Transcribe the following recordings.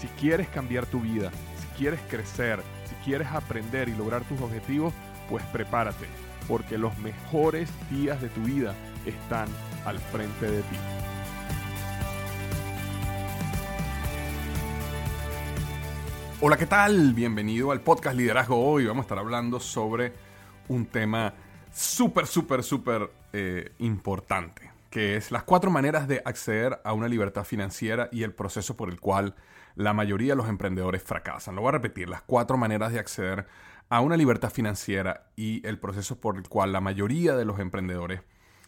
Si quieres cambiar tu vida, si quieres crecer, si quieres aprender y lograr tus objetivos, pues prepárate, porque los mejores días de tu vida están al frente de ti. Hola, ¿qué tal? Bienvenido al podcast Liderazgo Hoy. Vamos a estar hablando sobre un tema súper, súper, súper eh, importante, que es las cuatro maneras de acceder a una libertad financiera y el proceso por el cual la mayoría de los emprendedores fracasan. Lo voy a repetir, las cuatro maneras de acceder a una libertad financiera y el proceso por el cual la mayoría de los emprendedores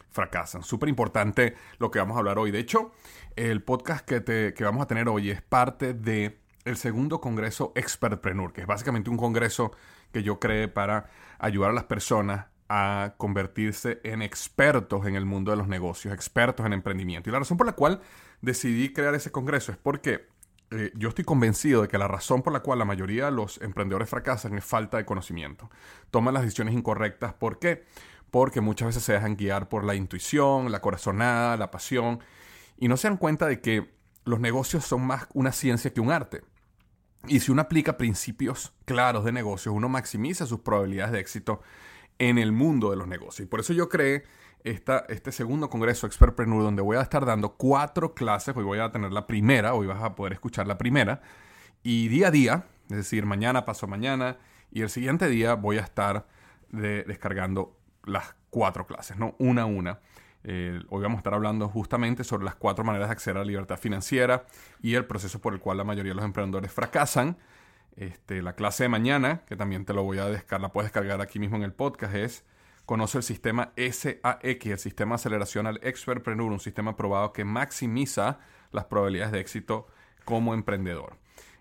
fracasan. Súper importante lo que vamos a hablar hoy. De hecho, el podcast que, que vamos a tener hoy es parte de el segundo congreso Expertpreneur, que es básicamente un congreso que yo creé para ayudar a las personas a convertirse en expertos en el mundo de los negocios, expertos en emprendimiento. Y la razón por la cual decidí crear ese congreso es porque eh, yo estoy convencido de que la razón por la cual la mayoría de los emprendedores fracasan es falta de conocimiento. Toman las decisiones incorrectas. ¿Por qué? Porque muchas veces se dejan guiar por la intuición, la corazonada, la pasión, y no se dan cuenta de que los negocios son más una ciencia que un arte. Y si uno aplica principios claros de negocios, uno maximiza sus probabilidades de éxito en el mundo de los negocios. Y por eso yo creé este segundo congreso Expertpreneur, donde voy a estar dando cuatro clases. Hoy voy a tener la primera, hoy vas a poder escuchar la primera. Y día a día, es decir, mañana paso mañana, y el siguiente día voy a estar descargando las cuatro clases, ¿no? Una a una. Hoy vamos a estar hablando justamente sobre las cuatro maneras de acceder a la libertad financiera y el proceso por el cual la mayoría de los emprendedores fracasan. Este, la clase de mañana, que también te lo voy a descargar, la puedes descargar aquí mismo en el podcast, es Conoce el sistema SAX, el sistema aceleracional Expertpreneur, un sistema probado que maximiza las probabilidades de éxito como emprendedor.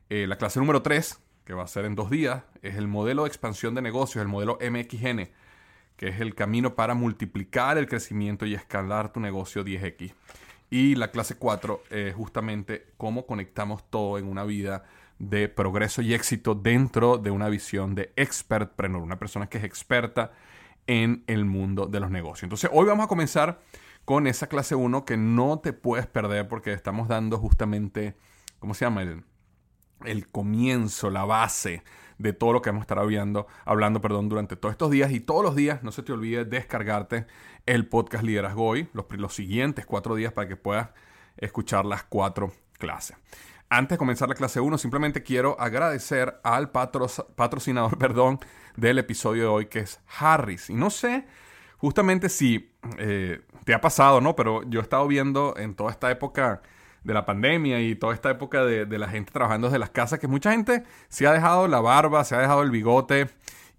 Eh, la clase número 3, que va a ser en dos días, es el modelo de expansión de negocios, el modelo MXN que es el camino para multiplicar el crecimiento y escalar tu negocio 10x. Y la clase 4 es justamente cómo conectamos todo en una vida de progreso y éxito dentro de una visión de expertpreneur, una persona que es experta en el mundo de los negocios. Entonces, hoy vamos a comenzar con esa clase 1 que no te puedes perder porque estamos dando justamente, ¿cómo se llama? El, el comienzo, la base de todo lo que hemos estado hablando, hablando perdón, durante todos estos días. Y todos los días, no se te olvide descargarte el podcast Liderazgo Hoy, los, los siguientes cuatro días para que puedas escuchar las cuatro clases. Antes de comenzar la clase 1, simplemente quiero agradecer al patrocinador perdón, del episodio de hoy, que es Harris. Y no sé justamente si eh, te ha pasado, ¿no? Pero yo he estado viendo en toda esta época de la pandemia y toda esta época de, la gente trabajando desde las casas, que mucha gente se ha dejado la barba, se ha dejado el bigote.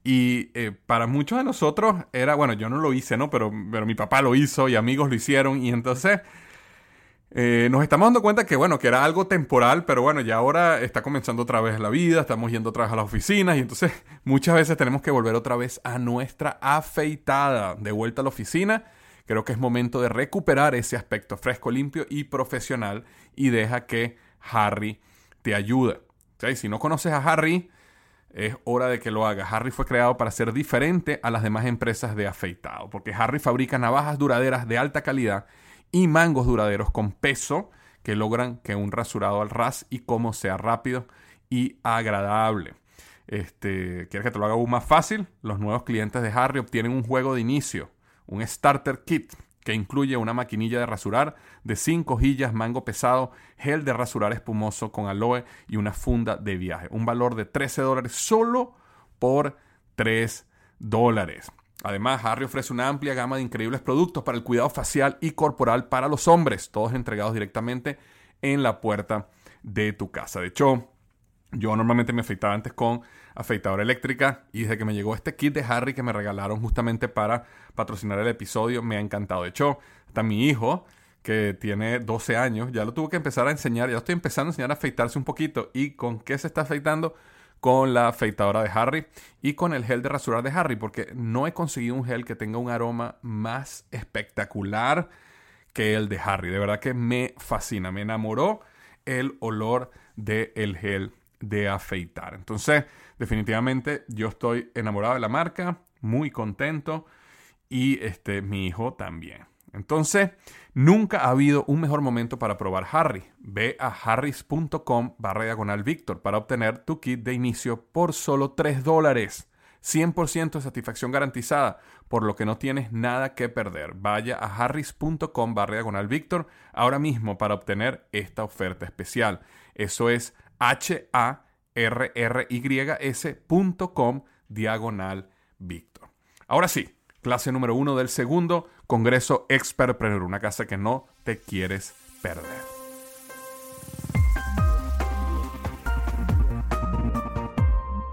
Y eh, para muchos de nosotros era, bueno, yo no lo hice, ¿no? Pero, pero mi papá lo hizo y amigos lo hicieron. Y entonces eh, nos estamos dando cuenta que, bueno, que era algo temporal, pero bueno, ya ahora está comenzando otra vez la vida, estamos yendo otra vez a las oficinas y entonces muchas veces tenemos que volver otra vez a nuestra afeitada, de vuelta a la oficina Creo que es momento de recuperar ese aspecto fresco, limpio y profesional y deja que Harry te ayude. Si no conoces a Harry, es hora de que lo hagas. Harry fue creado para ser diferente a las demás empresas de afeitado, porque Harry fabrica navajas duraderas de alta calidad y mangos duraderos con peso que logran que un rasurado al ras y como sea rápido y agradable. Este, ¿Quieres que te lo haga aún más fácil? Los nuevos clientes de Harry obtienen un juego de inicio un starter kit que incluye una maquinilla de rasurar de 5 hojillas, mango pesado, gel de rasurar espumoso con aloe y una funda de viaje. Un valor de 13 dólares solo por 3 dólares. Además, Harry ofrece una amplia gama de increíbles productos para el cuidado facial y corporal para los hombres, todos entregados directamente en la puerta de tu casa. De hecho, yo normalmente me afeitaba antes con afeitadora eléctrica y desde que me llegó este kit de Harry que me regalaron justamente para patrocinar el episodio, me ha encantado. De hecho, hasta mi hijo, que tiene 12 años, ya lo tuvo que empezar a enseñar, ya estoy empezando a enseñar a afeitarse un poquito. ¿Y con qué se está afeitando? Con la afeitadora de Harry y con el gel de rasurar de Harry, porque no he conseguido un gel que tenga un aroma más espectacular que el de Harry. De verdad que me fascina, me enamoró el olor del el gel de afeitar. Entonces, definitivamente yo estoy enamorado de la marca, muy contento y este, mi hijo también. Entonces, nunca ha habido un mejor momento para probar Harry. Ve a harris.com barra diagonal para obtener tu kit de inicio por solo 3 dólares. 100% de satisfacción garantizada, por lo que no tienes nada que perder. Vaya a harris.com barra diagonal ahora mismo para obtener esta oferta especial. Eso es H-A-R-R-Y-S.com diagonal Víctor. Ahora sí, clase número uno del segundo Congreso Expertpreneur, una casa que no te quieres perder.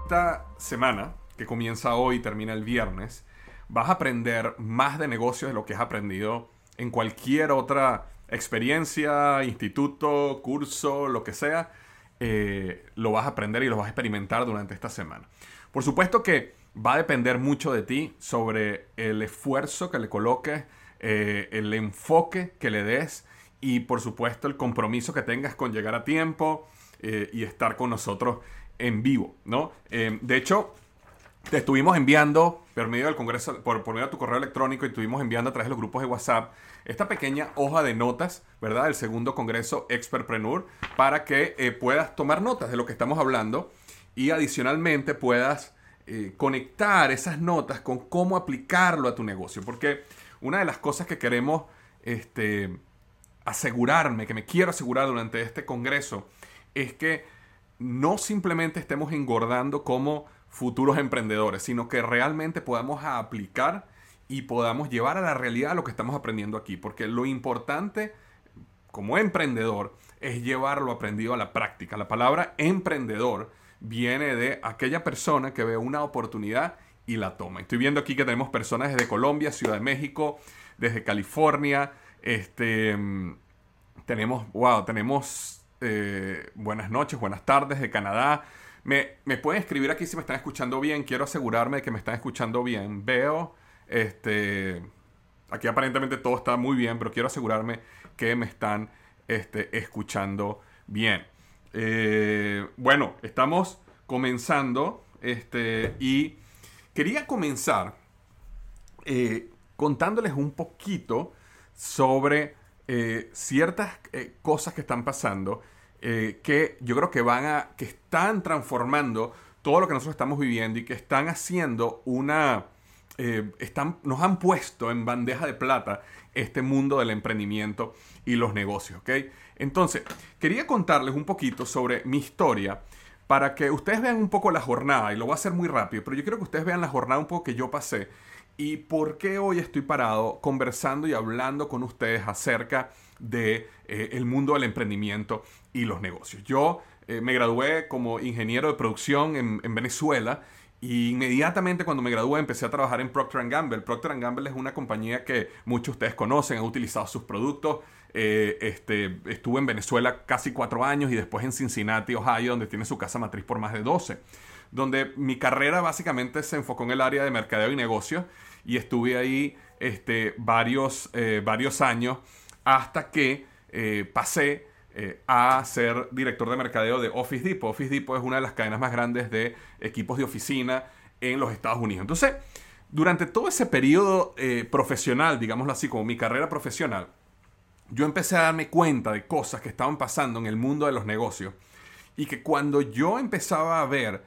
Esta semana, que comienza hoy y termina el viernes, vas a aprender más de negocios de lo que has aprendido en cualquier otra experiencia, instituto, curso, lo que sea eh, lo vas a aprender y lo vas a experimentar durante esta semana. Por supuesto que va a depender mucho de ti sobre el esfuerzo que le coloques, eh, el enfoque que le des y por supuesto el compromiso que tengas con llegar a tiempo eh, y estar con nosotros en vivo, ¿no? de hecho, te estuvimos enviando por medio del Congreso, por, por medio de tu correo electrónico y estuvimos enviando a través de los grupos de WhatsApp esta pequeña hoja de notas, ¿verdad? Del segundo Congreso Expertpreneur para que eh, puedas tomar notas de lo que estamos hablando y adicionalmente puedas eh, conectar esas notas con cómo aplicarlo a tu negocio. Porque una de las cosas que queremos este, asegurarme, que me quiero asegurar durante este Congreso, es que no simplemente estemos engordando como futuros emprendedores, sino que realmente podamos aplicar y podamos llevar a la realidad lo que estamos aprendiendo aquí. Porque lo importante como emprendedor es llevar lo aprendido a la práctica. La palabra emprendedor viene de aquella persona que ve una oportunidad y la toma. Estoy viendo aquí que tenemos personas desde Colombia, Ciudad de México, desde California. Este, mm, tenemos, wow, tenemos eh, buenas noches, buenas tardes de Canadá, me, pueden escribir aquí si me están escuchando bien. Quiero asegurarme de que me están escuchando bien. Veo, este, aquí aparentemente todo está muy bien, pero quiero asegurarme que me están este, escuchando bien. Eh, bueno, estamos comenzando este, y quería comenzar eh, contándoles un poquito sobre eh, ciertas cosas que están pasando que yo creo que van a, que están transformando todo lo que nosotros estamos viviendo y que están haciendo una, eh, están, nos han puesto en bandeja de plata este mundo del emprendimiento y los negocios, ¿ok? Entonces, quería contarles un poquito sobre mi historia para que ustedes vean un poco la jornada, y lo voy a hacer muy rápido, pero yo quiero que ustedes vean la jornada un poco que yo pasé y por qué hoy estoy parado conversando y hablando con ustedes acerca de eh, el mundo del emprendimiento y los negocios. Yo eh, me gradué como ingeniero de producción en, Venezuela inmediatamente cuando me gradué empecé a trabajar en Procter Gamble. Procter Gamble es una compañía que muchos de ustedes conocen, han utilizado sus productos. Eh, este, estuve en Venezuela casi cuatro años y después en Cincinnati, Ohio, donde tiene su casa matriz por más de 12. Donde mi carrera básicamente se enfocó en el área de mercadeo y negocios y estuve ahí este, varios, varios años hasta que eh, pasé eh, a ser director de mercadeo de Office Depot. Office Depot es una de las cadenas más grandes de equipos de oficina en los Estados Unidos. Entonces, durante todo ese periodo eh, profesional, digámoslo así, como mi carrera profesional, yo empecé a darme cuenta de cosas que estaban pasando en el mundo de los negocios y que cuando yo empezaba a ver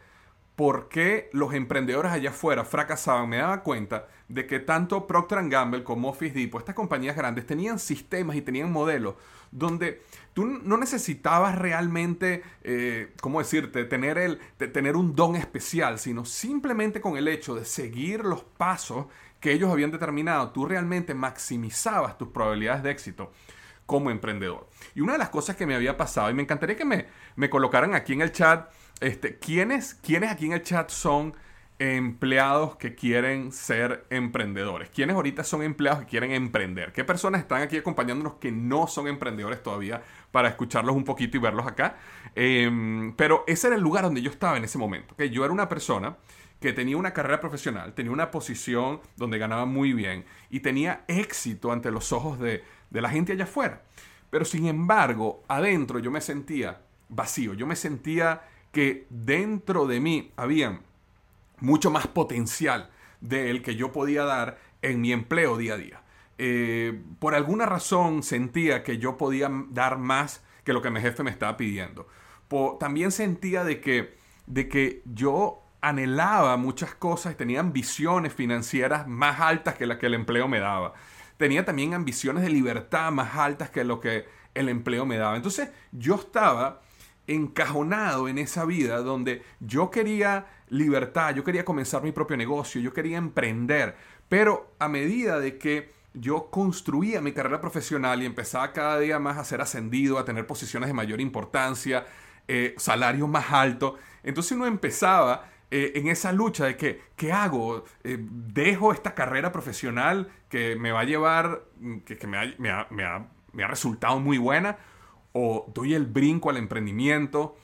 por qué los emprendedores allá afuera fracasaban, me daba cuenta de que tanto Procter Gamble como Office Depot, estas compañías grandes, tenían sistemas y tenían modelos donde tú no necesitabas realmente, eh, ¿cómo decirte?, tener, el, tener un don especial, sino simplemente con el hecho de seguir los pasos que ellos habían determinado, tú realmente maximizabas tus probabilidades de éxito como emprendedor. Y una de las cosas que me había pasado, y me encantaría que me, me colocaran aquí en el chat, este, ¿quiénes, ¿quiénes aquí en el chat son empleados que quieren ser emprendedores? ¿Quiénes ahorita son empleados que quieren emprender? ¿Qué personas están aquí acompañándonos que no son emprendedores todavía para escucharlos un poquito y verlos acá? Em, pero ese era el lugar donde yo estaba en ese momento. que Yo era una persona que tenía una carrera profesional, tenía una posición donde ganaba muy bien y tenía éxito ante los ojos de, de la gente allá afuera. Pero sin embargo, adentro yo me sentía vacío, yo me sentía que dentro de mí había mucho más potencial del que yo podía dar en mi empleo día a día. Eh, por alguna razón sentía que yo podía dar más que lo que mi jefe me estaba pidiendo. también sentía de que, de que yo anhelaba muchas cosas tenía ambiciones financieras más altas que las que el empleo me daba. Tenía también ambiciones de libertad más altas que lo que el empleo me daba. Entonces yo estaba encajonado en esa vida donde yo quería libertad, yo quería comenzar mi propio negocio, yo quería emprender, pero a medida de que yo construía mi carrera profesional y empezaba cada día más a ser ascendido, a tener posiciones de mayor importancia, eh, salario más alto, entonces uno empezaba eh, en esa lucha de que, ¿qué hago? Eh, ¿Dejo esta carrera profesional que me va a llevar, que, me ha resultado muy buena? ¿O doy el brinco al emprendimiento?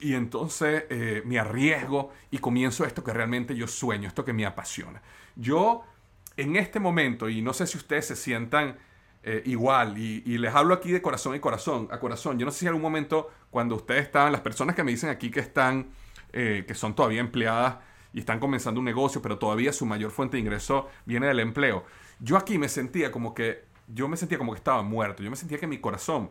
y entonces eh, me arriesgo y comienzo esto que realmente yo sueño, esto que me apasiona. Yo en este momento, y no sé si ustedes se sientan eh, igual, y, les hablo aquí de corazón y corazón, a corazón, yo no sé si en algún momento cuando ustedes estaban, las personas que me dicen aquí que están, eh, que son todavía empleadas y están comenzando un negocio, pero todavía su mayor fuente de ingreso viene del empleo, yo aquí me sentía como que, yo me sentía como que estaba muerto, yo me sentía que mi corazón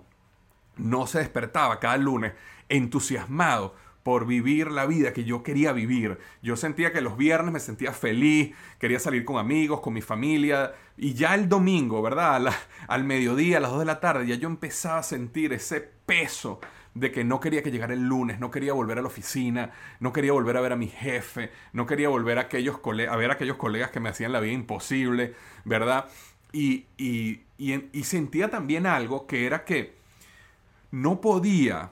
no se despertaba cada lunes entusiasmado por vivir la vida que yo quería vivir. Yo sentía que los viernes me sentía feliz, quería salir con amigos, con mi familia, y ya el domingo, ¿verdad? al mediodía, a las 2 de la tarde, ya yo empezaba a sentir ese peso de que no quería que llegara el lunes, no quería volver a la oficina, no quería volver a ver a mi jefe, no quería volver a, aquellos a ver a aquellos colegas que me hacían la vida imposible, ¿verdad? Y, y, y sentía también algo que era que no podía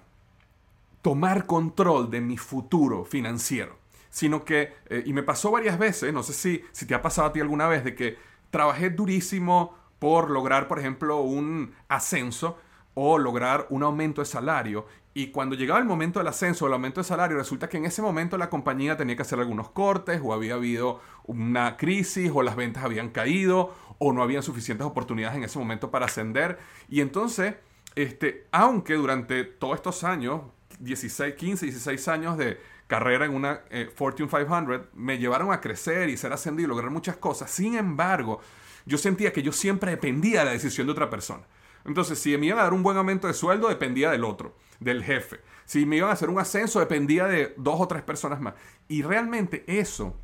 tomar control de mi futuro financiero, sino que, eh, y me pasó varias veces, no sé si, si te ha pasado a ti alguna vez, de que trabajé durísimo por lograr, por ejemplo, un ascenso o lograr un aumento de salario. Y cuando llegaba el momento del ascenso o el aumento de salario, resulta que en ese momento la compañía tenía que hacer algunos cortes o había habido una crisis o las ventas habían caído o no habían suficientes oportunidades en ese momento para ascender. Y entonces este, aunque durante todos estos años, 16, 15, 16 años de carrera en una eh, Fortune 500, me llevaron a crecer y ser ascendido y lograr muchas cosas. Sin embargo, yo sentía que yo siempre dependía de la decisión de otra persona. Entonces, si me iban a dar un buen aumento de sueldo, dependía del otro, del jefe. Si me iban a hacer un ascenso, dependía de dos o tres personas más. Y realmente eso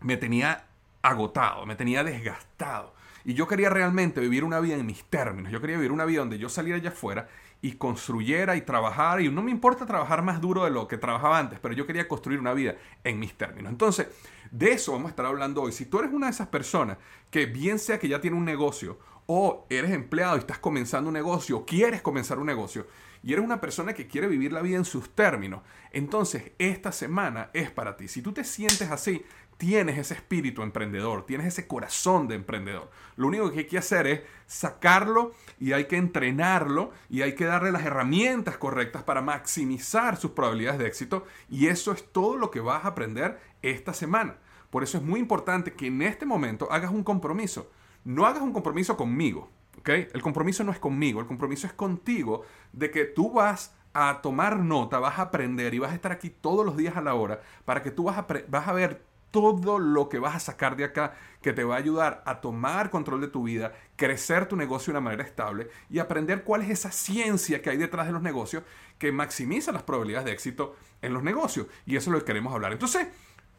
me tenía agotado, me tenía desgastado. Y yo quería realmente vivir una vida en mis términos. Yo quería vivir una vida donde yo saliera allá afuera y construyera y trabajara. Y no me importa trabajar más duro de lo que trabajaba antes, pero yo quería construir una vida en mis términos. Entonces, de eso vamos a estar hablando hoy. Si tú eres una de esas personas que bien sea que ya tiene un negocio o eres empleado y estás comenzando un negocio o quieres comenzar un negocio y eres una persona que quiere vivir la vida en sus términos, entonces esta semana es para ti. Si tú te sientes así, tienes ese espíritu emprendedor, tienes ese corazón de emprendedor. Lo único que hay que hacer es sacarlo y hay que entrenarlo y hay que darle las herramientas correctas para maximizar sus probabilidades de éxito y eso es todo lo que vas a aprender esta semana. Por eso es muy importante que en este momento hagas un compromiso. No hagas un compromiso conmigo. El compromiso no es conmigo, el compromiso es contigo de que tú vas a tomar nota, vas a aprender y vas a estar aquí todos los días a la hora para que tú vas a, vas a ver todo lo que vas a sacar de acá que te va a ayudar a tomar control de tu vida, crecer tu negocio de una manera estable y aprender cuál es esa ciencia que hay detrás de los negocios que maximiza las probabilidades de éxito en los negocios. Y eso es lo que queremos hablar. Entonces,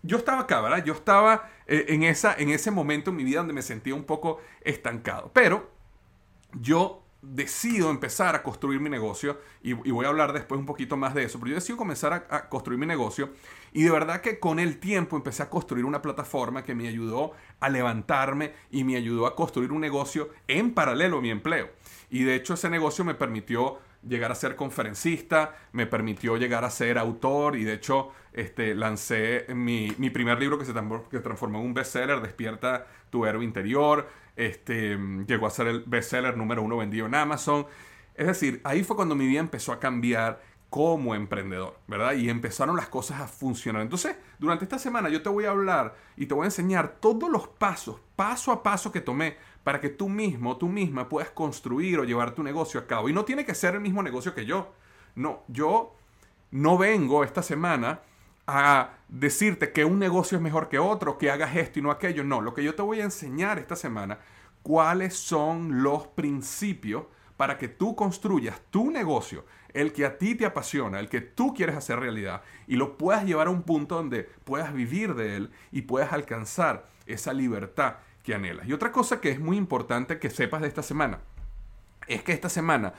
yo estaba acá, ¿verdad? Yo estaba eh, en, esa, en ese momento en mi vida donde me sentía un poco estancado. Pero yo decido empezar a construir mi negocio, y, voy a hablar después un poquito más de eso, pero yo decido comenzar a, a, construir mi negocio, y de verdad que con el tiempo empecé a construir una plataforma que me ayudó a levantarme y me ayudó a construir un negocio en paralelo a mi empleo. Y de hecho ese negocio me permitió llegar a ser conferencista, me permitió llegar a ser autor y de hecho este, lancé mi, primer libro que se transformó en un bestseller, Despierta tu héroe interior, este, llegó a ser el bestseller número uno vendido en Amazon. Es decir, ahí fue cuando mi vida empezó a cambiar como emprendedor, ¿verdad? Y empezaron las cosas a funcionar. Entonces, durante esta semana yo te voy a hablar y te voy a enseñar todos los pasos, paso a paso que tomé para que tú mismo, tú misma puedas construir o llevar tu negocio a cabo. Y no tiene que ser el mismo negocio que yo. No, yo no vengo esta semana a decirte que un negocio es mejor que otro, que hagas esto y no aquello. No, lo que yo te voy a enseñar esta semana, cuáles son los principios para que tú construyas tu negocio el que a ti te apasiona, el que tú quieres hacer realidad y lo puedas llevar a un punto donde puedas vivir de él y puedas alcanzar esa libertad que anhelas. Y otra cosa que es muy importante que sepas de esta semana es que esta semana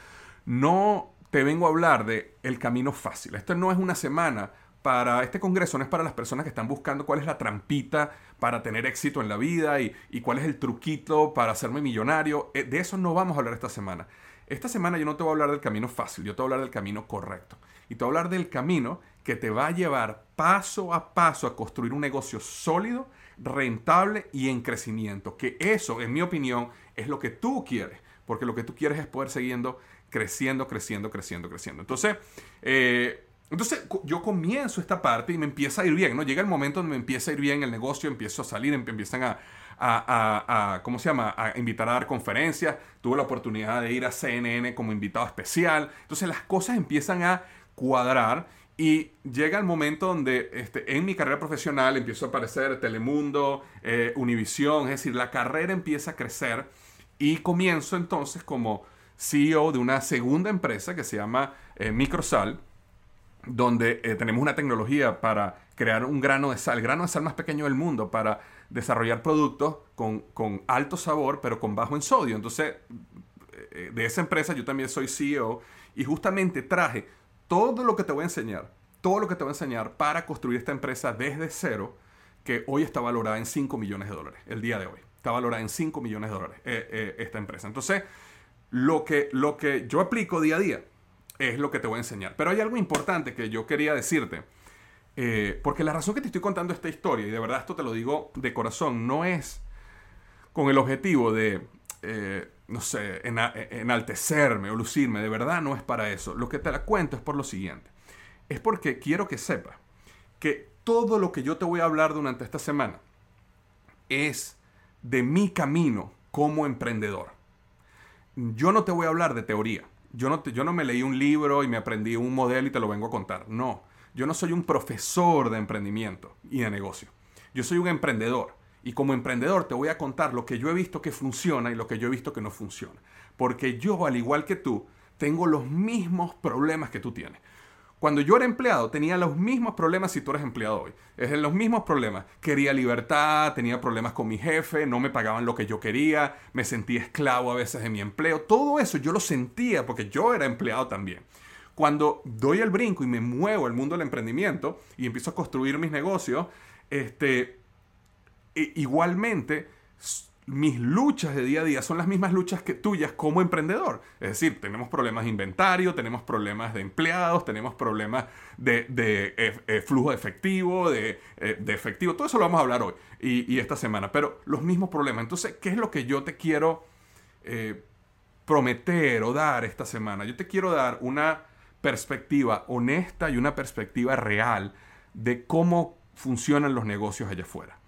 no te vengo a hablar de el camino fácil. Esta no es una semana para este congreso, no es para las personas que están buscando cuál es la trampita para tener éxito en la vida y, y cuál es el truquito para hacerme millonario. Eh, de eso no vamos a hablar esta semana. Esta semana yo no te voy a hablar del camino fácil, yo te voy a hablar del camino correcto. Y te voy a hablar del camino que te va a llevar paso a paso a construir un negocio sólido, rentable y en crecimiento. Que eso, en mi opinión, es lo que tú quieres. Porque lo que tú quieres es poder siguiendo creciendo, creciendo, creciendo, creciendo. Entonces, eh, entonces yo comienzo esta parte y me empieza a ir bien, ¿no? Llega el momento donde me empieza a ir bien el negocio, empiezo a salir, em, empiezan a, a, ¿cómo se llama?, a invitar a dar conferencias. Tuve la oportunidad de ir a CNN como invitado especial. Entonces las cosas empiezan a cuadrar y llega el momento donde este, en mi carrera profesional empiezo a aparecer Telemundo, eh, Univisión, es decir, la carrera empieza a crecer y comienzo entonces como CEO de una segunda empresa que se llama eh, Microsal, donde eh, tenemos una tecnología para crear un grano de sal, el grano de sal más pequeño del mundo, para desarrollar productos con, alto sabor, pero con bajo en sodio. Entonces, eh, de esa empresa yo también soy CEO y justamente traje todo lo que te voy a enseñar, todo lo que te voy a enseñar para construir esta empresa desde cero, que hoy está valorada en 5 millones de dólares, el día de hoy. Está valorada en 5 millones de dólares eh, esta empresa. Entonces, lo que, lo que yo aplico día a día, es lo que te voy a enseñar. Pero hay algo importante que yo quería decirte. Eh, porque la razón que te estoy contando esta historia, y de verdad esto te lo digo de corazón, no es con el objetivo de, eh, no sé, enaltecerme o lucirme, de verdad no es para eso. Lo que te la cuento es por lo siguiente. Es porque quiero que sepas que todo lo que yo te voy a hablar durante esta semana es de mi camino como emprendedor. Yo no te voy a hablar de teoría yo no, me leí un libro y me aprendí un modelo y te lo vengo a contar. No, yo no soy un profesor de emprendimiento y de negocio. Yo soy un emprendedor. Y como emprendedor te voy a contar lo que yo he visto que funciona y lo que yo he visto que no funciona. Porque yo, al igual que tú, tengo los mismos problemas que tú tienes. Cuando yo era empleado tenía los mismos problemas si tú eres empleado hoy. Es los mismos problemas. Quería libertad, tenía problemas con mi jefe, no me pagaban lo que yo quería, me sentía esclavo a veces de mi empleo. Todo eso yo lo sentía porque yo era empleado también. Cuando doy el brinco y me muevo al mundo del emprendimiento y empiezo a construir mis negocios, este, igualmente mis luchas de día a día son las mismas luchas que tuyas como emprendedor. Es decir, tenemos problemas de inventario, tenemos problemas de empleados, tenemos problemas de, eh, eh, flujo de efectivo, eh, de, efectivo. Todo eso lo vamos a hablar hoy y, esta semana. Pero los mismos problemas. Entonces, ¿qué es lo que yo te quiero prometer o dar esta semana? Yo te quiero dar una perspectiva honesta y una perspectiva real de cómo funcionan los negocios allá afuera.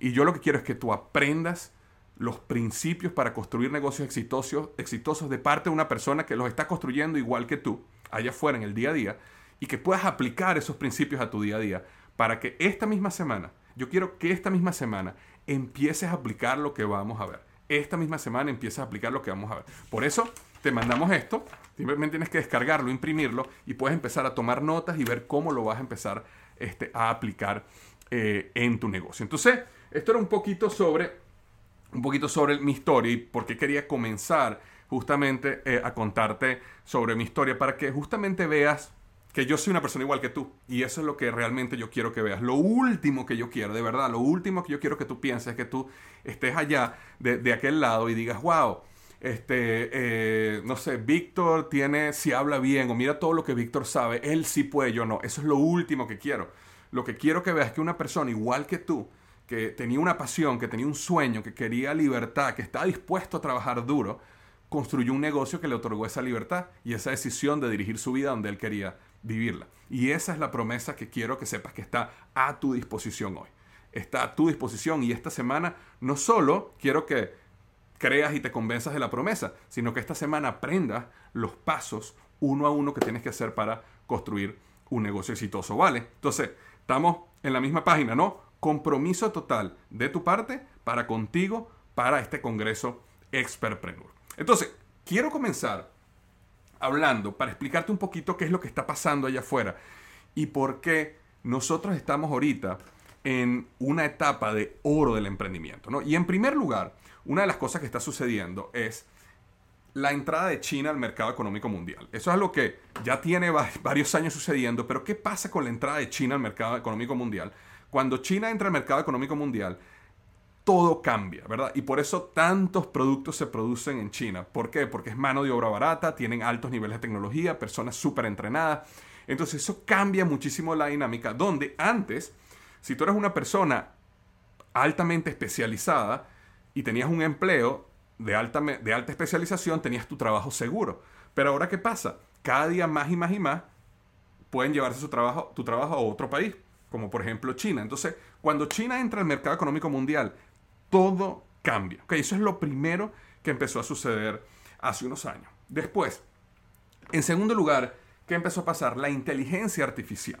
Y yo lo que quiero es que tú aprendas los principios para construir negocios exitosos, exitosos de parte de una persona que los está construyendo igual que tú, allá afuera en el día a día, y que puedas aplicar esos principios a tu día a día para que esta misma semana Yo quiero que esta misma semana empieces a aplicar lo que vamos a ver. Esta misma semana empieces a aplicar lo que vamos a ver. Por eso te mandamos esto. Simplemente tienes que descargarlo, imprimirlo y puedes empezar a tomar notas y ver cómo lo vas a empezar este, a aplicar eh, en tu negocio. Entonces, esto era un poquito sobre, un poquito sobre mi historia y por qué quería comenzar justamente eh, a contarte sobre mi historia para que justamente veas que yo soy una persona igual que tú. Y eso es lo que realmente yo quiero que veas. Lo último que yo quiero, de verdad, lo último que yo quiero que tú pienses es que tú estés allá de, aquel lado y digas, wow, este, eh, no sé, Víctor tiene, si habla bien, o mira todo lo que Víctor sabe, él sí puede, yo no. Eso es lo último que quiero. Lo que quiero que veas es que una persona igual que tú, que tenía una pasión, que tenía un sueño, que quería libertad, que está dispuesto a trabajar duro, construyó un negocio que le otorgó esa libertad y esa decisión de dirigir su vida donde él quería vivirla. Y esa es la promesa que quiero que sepas que está a tu disposición hoy. Está a tu disposición y esta semana no solo quiero que creas y te convenzas de la promesa, sino que esta semana aprendas los pasos uno a uno que tienes que hacer para construir un negocio exitoso, ¿vale? Entonces, estamos en la misma página, ¿no? Compromiso total de tu parte para contigo, para este Congreso Expertpreneur. Entonces, quiero comenzar hablando para explicarte un poquito qué es lo que está pasando allá afuera y por qué nosotros estamos ahorita en una etapa de oro del emprendimiento. ¿no? Y en primer lugar, una de las cosas que está sucediendo es la entrada de China al mercado económico mundial. Eso es algo que ya tiene varios años sucediendo, pero ¿qué pasa con la entrada de China al mercado económico mundial? Cuando China entra al mercado económico mundial, todo cambia, ¿verdad? Y por eso tantos productos se producen en China. ¿Por qué? Porque es mano de obra barata, tienen altos niveles de tecnología, personas súper entrenadas. Entonces eso cambia muchísimo la dinámica, donde antes, si tú eres una persona altamente especializada y tenías un empleo de alta, de alta especialización, tenías tu trabajo seguro. Pero ahora, ¿qué pasa? Cada día más y más y más pueden llevarse su trabajo, tu trabajo a otro país, como por ejemplo China. Entonces, cuando China entra al mercado económico mundial, todo cambia. Okay, eso es lo primero que empezó a suceder hace unos años. Después, en segundo lugar, ¿qué empezó a pasar? La inteligencia artificial.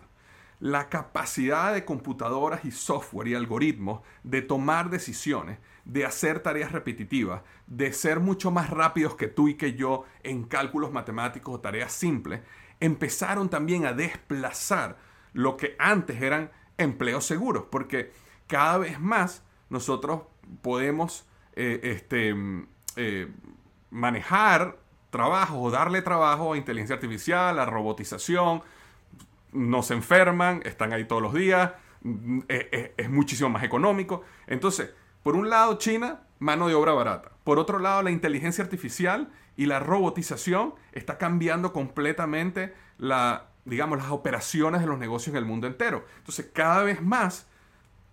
La capacidad de computadoras y software y algoritmos de tomar decisiones, de hacer tareas repetitivas, de ser mucho más rápidos que tú y que yo en cálculos matemáticos o tareas simples, empezaron también a desplazar lo que antes eran empleos seguros, porque cada vez más nosotros podemos eh, este, eh, manejar trabajo o darle trabajo a inteligencia artificial, a robotización, no se enferman, están ahí todos los días, mm, es, muchísimo más económico. Entonces, por un lado, China, mano de obra barata. Por otro lado, la inteligencia artificial y la robotización está cambiando completamente la, digamos, las operaciones de los negocios en el mundo entero. Entonces, cada vez más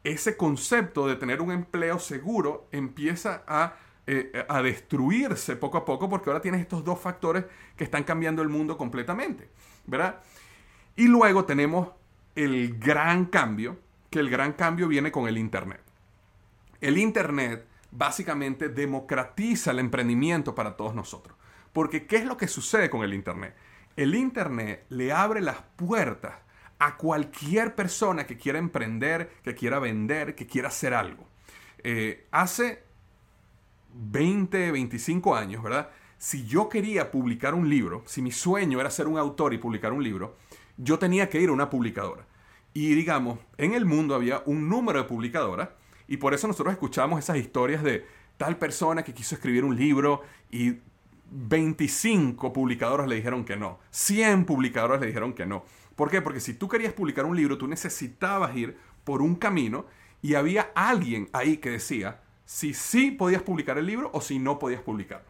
ese concepto de tener un empleo seguro empieza eh, a, destruirse poco a poco porque ahora tienes estos dos factores que están cambiando el mundo completamente, ¿verdad? Y luego tenemos el gran cambio, que el gran cambio viene con el Internet. El Internet básicamente democratiza el emprendimiento para todos nosotros. Porque ¿qué es lo que sucede con el Internet? El Internet le abre las puertas a cualquier persona que quiera emprender, que quiera vender, que quiera hacer algo. Eh, hace 20, 25 años, ¿verdad? Si yo quería publicar un libro, si mi sueño era ser un autor y publicar un libro, yo tenía que ir a una publicadora. Y digamos, en el mundo había un número de publicadoras y por eso nosotros escuchamos esas historias de tal persona que quiso escribir un libro y 25 publicadoras le dijeron que no, 100 publicadoras le dijeron que no. ¿Por qué? Porque si tú querías publicar un libro, tú necesitabas ir por un camino y había alguien ahí que decía si sí podías publicar el libro o si no podías publicarlo.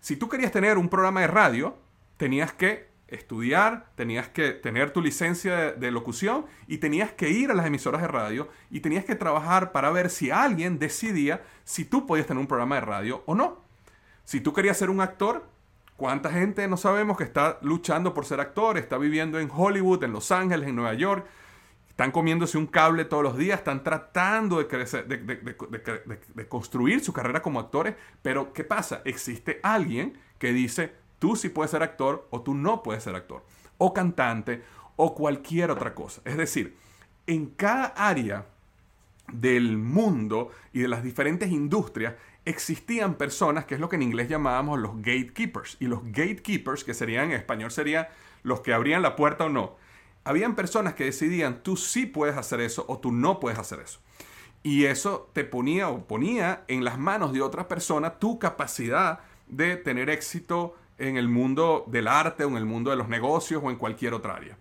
Si tú querías tener un programa de radio, tenías que estudiar, tenías que tener tu licencia de, locución y tenías que ir a las emisoras de radio y tenías que trabajar para ver si alguien decidía si tú podías tener un programa de radio o no. Si tú querías ser un actor, ¿Cuánta gente no sabemos que está luchando por ser actor? Está viviendo en Hollywood, en Los Ángeles, en Nueva York. Están comiéndose un cable todos los días, están tratando de, crecer, de, construir su carrera como actores. Pero ¿qué pasa? Existe alguien que dice, tú sí puedes ser actor o tú no puedes ser actor. O cantante o cualquier otra cosa. Es decir, en cada área del mundo y de las diferentes industrias existían personas, que es lo que en inglés llamábamos los gatekeepers. Y los gatekeepers, que serían en español, serían los que abrían la puerta o no. Habían personas que decidían, tú sí puedes hacer eso o tú no puedes hacer eso. Y eso te ponía o ponía en las manos de otra persona tu capacidad de tener éxito en el mundo del arte o en el mundo de los negocios o en cualquier otra área.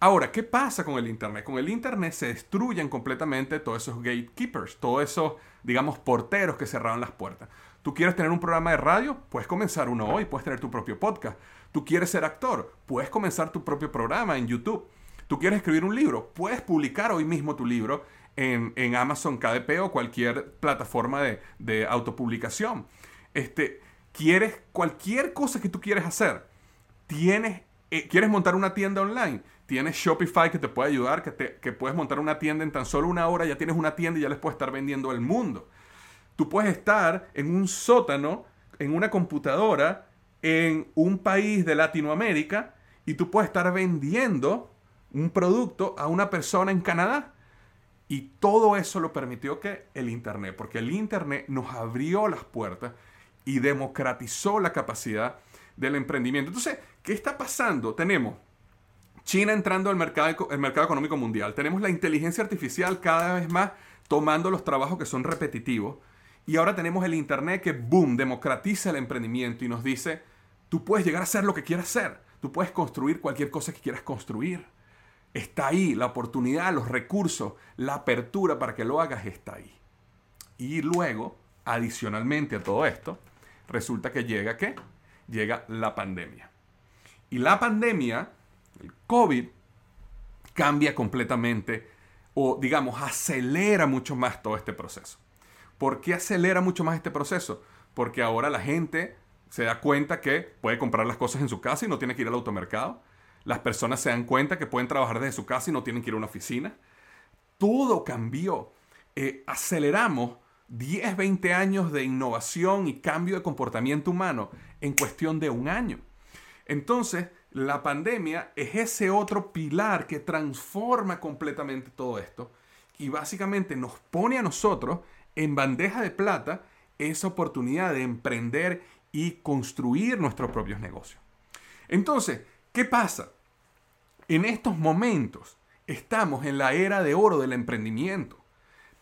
Ahora, ¿qué pasa con el Internet? Con el Internet se destruyen completamente todos esos gatekeepers, todos esos, digamos, porteros que cerraron las puertas. ¿Tú quieres tener un programa de radio? Puedes comenzar uno hoy, puedes tener tu propio podcast. ¿Tú quieres ser actor? Puedes comenzar tu propio programa en YouTube. ¿Tú quieres escribir un libro? Puedes publicar hoy mismo tu libro en, Amazon KDP o cualquier plataforma de, de autopublicación. Este, ¿Quieres cualquier cosa que tú quieres hacer? Tienes, eh, ¿Quieres montar una tienda online? Tienes Shopify que te puede ayudar, que, te, que puedes montar una tienda en tan solo una hora, ya tienes una tienda y ya les puedes estar vendiendo al mundo. Tú puedes estar en un sótano, en una computadora, en un país de Latinoamérica y tú puedes estar vendiendo un producto a una persona en Canadá. Y todo eso lo permitió que el Internet, porque el Internet nos abrió las puertas y democratizó la capacidad del emprendimiento. Entonces, ¿qué está pasando? Tenemos China entrando al mercado, el mercado económico mundial. Tenemos la inteligencia artificial cada vez más tomando los trabajos que son repetitivos. Y ahora tenemos el Internet que, boom, democratiza el emprendimiento y nos dice, tú puedes llegar a hacer lo que quieras hacer. Tú puedes construir cualquier cosa que quieras construir. Está ahí la oportunidad, los recursos, la apertura para que lo hagas está ahí. Y luego, adicionalmente a todo esto, resulta que llega qué? Llega la pandemia. Y la pandemia el COVID cambia completamente o digamos acelera mucho más todo este proceso. ¿Por qué acelera mucho más este proceso? Porque ahora la gente se da cuenta que puede comprar las cosas en su casa y no tiene que ir al automercado. Las personas se dan cuenta que pueden trabajar desde su casa y no tienen que ir a una oficina. Todo cambió. Eh, aceleramos 10, 20 años de innovación y cambio de comportamiento humano en cuestión de un año. Entonces, la pandemia es ese otro pilar que transforma completamente todo esto y básicamente nos pone a nosotros en bandeja de plata esa oportunidad de emprender y construir nuestros propios negocios. Entonces, ¿qué pasa? En estos momentos estamos en la era de oro del emprendimiento.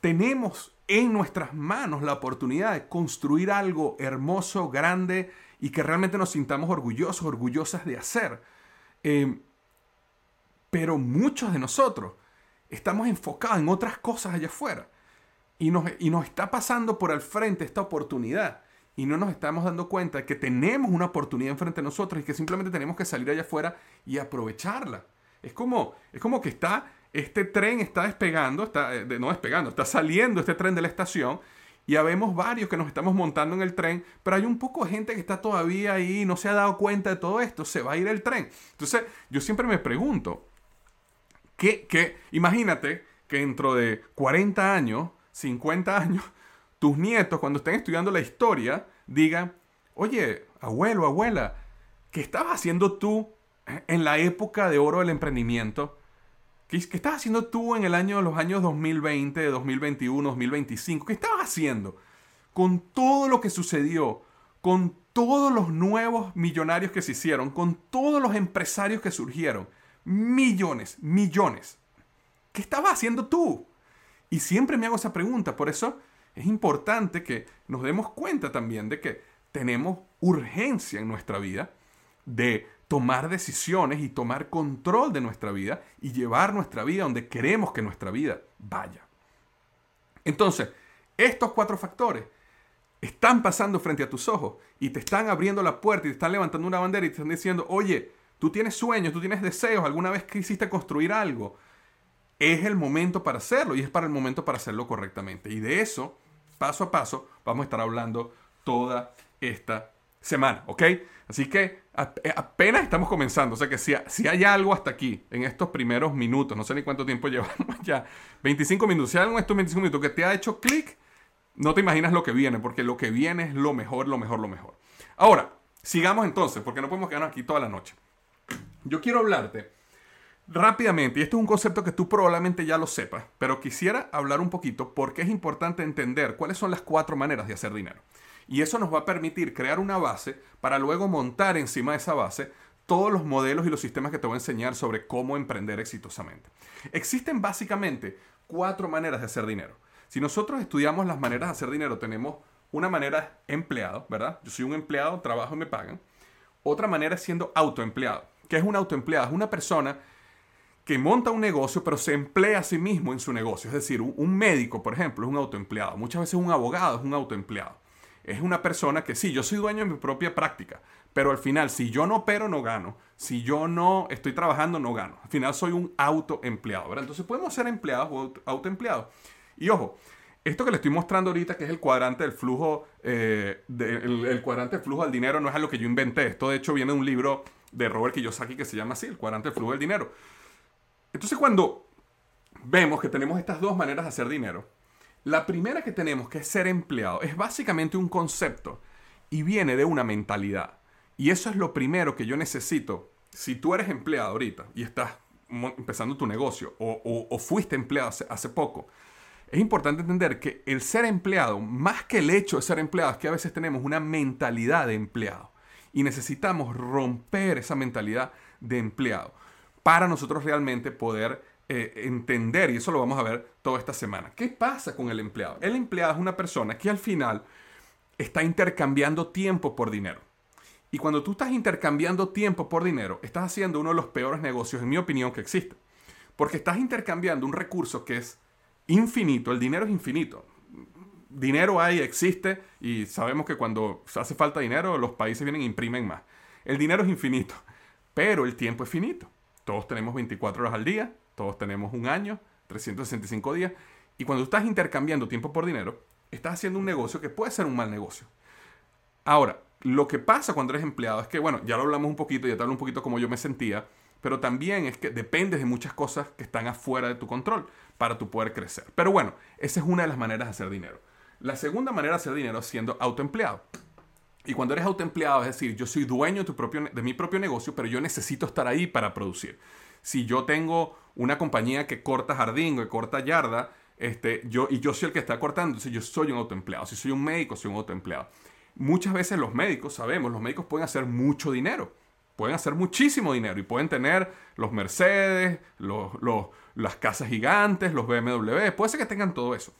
Tenemos en nuestras manos la oportunidad de construir algo hermoso, grande, y que realmente nos sintamos orgullosos, orgullosas de hacer. Eh, pero muchos de nosotros estamos enfocados en otras cosas allá afuera y nos, y nos está pasando por al frente esta oportunidad y no nos estamos dando cuenta de que tenemos una oportunidad enfrente de nosotros y que simplemente tenemos que salir allá afuera y aprovecharla. Es como, es como que está, este tren está despegando, está, eh, no despegando, está saliendo este tren de la estación y habemos varios que nos estamos montando en el tren, pero hay un poco de gente que está todavía ahí, no se ha dado cuenta de todo esto, se va a ir el tren. Entonces, yo siempre me pregunto, ¿qué, qué? imagínate que dentro de 40 años, 50 años, tus nietos, cuando estén estudiando la historia, digan, oye, abuelo, abuela, ¿qué estabas haciendo tú en la época de oro del emprendimiento? ¿Qué, estabas haciendo tú en el año, los años 2020, 2021, 2025? ¿Qué estabas haciendo? Con todo lo que sucedió, con todos los nuevos millonarios que se hicieron, con todos los empresarios que surgieron, millones, millones. ¿Qué estabas haciendo tú? Y siempre me hago esa pregunta, por eso es importante que nos demos cuenta también de que tenemos urgencia en nuestra vida de tomar decisiones y tomar control de nuestra vida y llevar nuestra vida donde queremos que nuestra vida vaya. Entonces, estos cuatro factores están pasando frente a tus ojos y te están abriendo la puerta y te están levantando una bandera y te están diciendo, oye, tú tienes sueños, tú tienes deseos, alguna vez quisiste construir algo. Es el momento para hacerlo y es para el momento para hacerlo correctamente. Y de eso, paso a paso, vamos a estar hablando toda esta semana, ¿ok? Así que eh, apenas estamos comenzando, o sea que si, si hay algo hasta aquí, en estos primeros minutos, no sé ni cuánto tiempo llevamos ya, 25 minutos, si hay algo en estos 25 minutos que te ha hecho clic, no te imaginas lo que viene, porque lo que viene es lo mejor, lo mejor, lo mejor. Ahora, sigamos entonces, porque no podemos quedarnos aquí toda la noche. Yo quiero hablarte Rápidamente, y este es un concepto que tú probablemente ya lo sepas, pero quisiera hablar un poquito porque es importante entender cuáles son las cuatro maneras de hacer dinero. Y eso nos va a permitir crear una base para luego montar encima de esa base todos los modelos y los sistemas que te voy a enseñar sobre cómo emprender exitosamente. Existen básicamente cuatro maneras de hacer dinero. Si nosotros estudiamos las maneras de hacer dinero, tenemos una manera empleado, ¿verdad? Yo soy un empleado, trabajo y me pagan. Otra manera es siendo autoempleado. ¿Qué es un autoempleado? Es una persona que monta un negocio, pero se emplea a sí mismo en su negocio. Es decir, un médico, por ejemplo, es un autoempleado. Muchas veces un abogado es un autoempleado. Es una persona que sí, yo soy dueño de mi propia práctica, pero al final, si yo no opero, no gano. Si yo no estoy trabajando, no gano. Al final soy un autoempleado. Entonces podemos ser empleados o autoempleados. Y ojo, esto que le estoy mostrando ahorita, que es el cuadrante del flujo, eh, el, cuadrante del flujo del dinero, no es algo que yo inventé. Esto de hecho viene de un libro de Robert Kiyosaki que se llama así, el cuadrante del flujo del dinero. Entonces cuando vemos que tenemos estas dos maneras de hacer dinero, la primera que tenemos, que ser empleado, es básicamente un concepto y viene de una mentalidad. Y eso es lo primero que yo necesito. Si tú eres empleado ahorita y estás empezando tu negocio o, fuiste empleado hace, poco, es importante entender que el ser empleado, más que el hecho de ser empleado, es que a veces tenemos una mentalidad de empleado. Y necesitamos romper esa mentalidad de empleado para nosotros realmente poder eh, entender, y eso lo vamos a ver toda esta semana. ¿Qué pasa con el empleado? El empleado es una persona que al final está intercambiando tiempo por dinero. Y cuando tú estás intercambiando tiempo por dinero, estás haciendo uno de los peores negocios, en mi opinión, que existe. Porque estás intercambiando un recurso que es infinito, el dinero es infinito. Dinero hay, existe, y sabemos que cuando hace falta dinero, los países vienen e imprimen más. El dinero es infinito, pero el tiempo es finito. Todos tenemos 24 horas al día, todos tenemos un año, 365 días. Y cuando estás intercambiando tiempo por dinero, estás haciendo un negocio que puede ser un mal negocio. Ahora, lo que pasa cuando eres empleado es que, bueno, ya lo hablamos un poquito, ya te hablo un poquito cómo yo me sentía, pero también es que dependes de muchas cosas que están afuera de tu control para tu poder crecer. Pero bueno, esa es una de las maneras de hacer dinero. La segunda manera de hacer dinero es siendo autoempleado. Y cuando eres autoempleado, es decir, yo soy dueño de, de mi propio negocio, pero yo necesito estar ahí para producir. Si yo tengo una compañía que corta jardín o que corta yarda, este, yo, y yo soy el que está cortando, entonces yo soy un autoempleado. Si soy un médico, soy un autoempleado. Muchas veces los médicos, sabemos, los médicos pueden hacer mucho dinero. Pueden hacer muchísimo dinero y pueden tener los Mercedes, los, las casas gigantes, los BMW. Puede ser que tengan todo eso.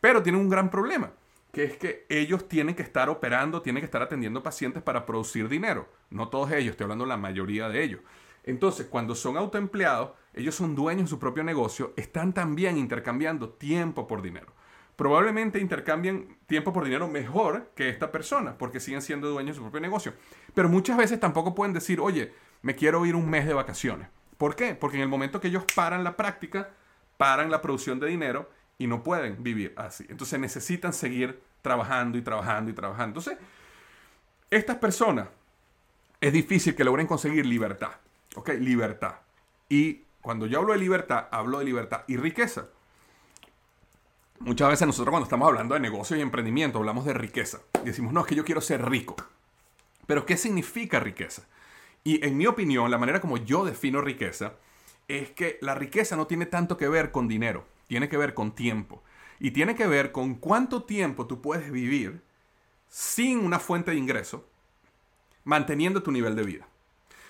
Pero tienen un gran problema que es que ellos tienen que estar operando, tienen que estar atendiendo pacientes para producir dinero. No todos ellos, estoy hablando de la mayoría de ellos. Entonces, cuando son autoempleados, ellos son dueños de su propio negocio, están también intercambiando tiempo por dinero. Probablemente intercambian tiempo por dinero mejor que esta persona, porque siguen siendo dueños de su propio negocio. Pero muchas veces tampoco pueden decir, oye, me quiero ir un mes de vacaciones. ¿Por qué? Porque en el momento que ellos paran la práctica, paran la producción de dinero y no pueden vivir así. Entonces necesitan seguir trabajando y trabajando y trabajando. Entonces, estas personas es difícil que logren conseguir libertad. ¿Ok? Libertad. Y cuando yo hablo de libertad, hablo de libertad y riqueza. Muchas veces nosotros cuando estamos hablando de negocios y emprendimiento hablamos de riqueza. Decimos, no, es que yo quiero ser rico. Pero ¿qué significa riqueza? Y en mi opinión, la manera como yo defino riqueza es que la riqueza no tiene tanto que ver con dinero tiene que ver con tiempo. Y tiene que ver con cuánto tiempo tú puedes vivir sin una fuente de ingreso, manteniendo tu nivel de vida.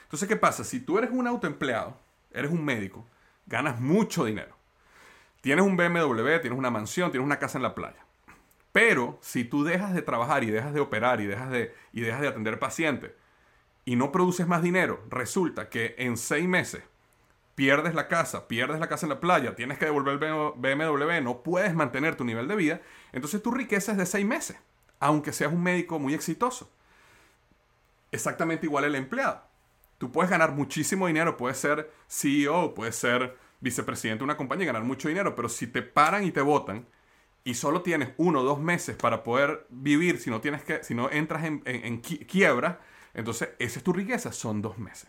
Entonces, ¿qué pasa? Si tú eres un autoempleado, eres un médico, ganas mucho dinero. Tienes un BMW, tienes una mansión, tienes una casa en la playa. Pero si tú dejas de trabajar y dejas de operar y dejas de, y dejas de atender pacientes y no produces más dinero, resulta que en seis meses pierdes la casa, pierdes la casa en la playa, tienes que devolver el BMW, no puedes mantener tu nivel de vida, entonces tu riqueza es de seis meses, aunque seas un médico muy exitoso. Exactamente igual el empleado. Tú puedes ganar muchísimo dinero, puedes ser CEO, puedes ser vicepresidente de una compañía y ganar mucho dinero, pero si te paran y te votan y solo tienes uno o dos meses para poder vivir, si no, tienes que, si no entras en, en quiebra, entonces esa es tu riqueza, son dos meses.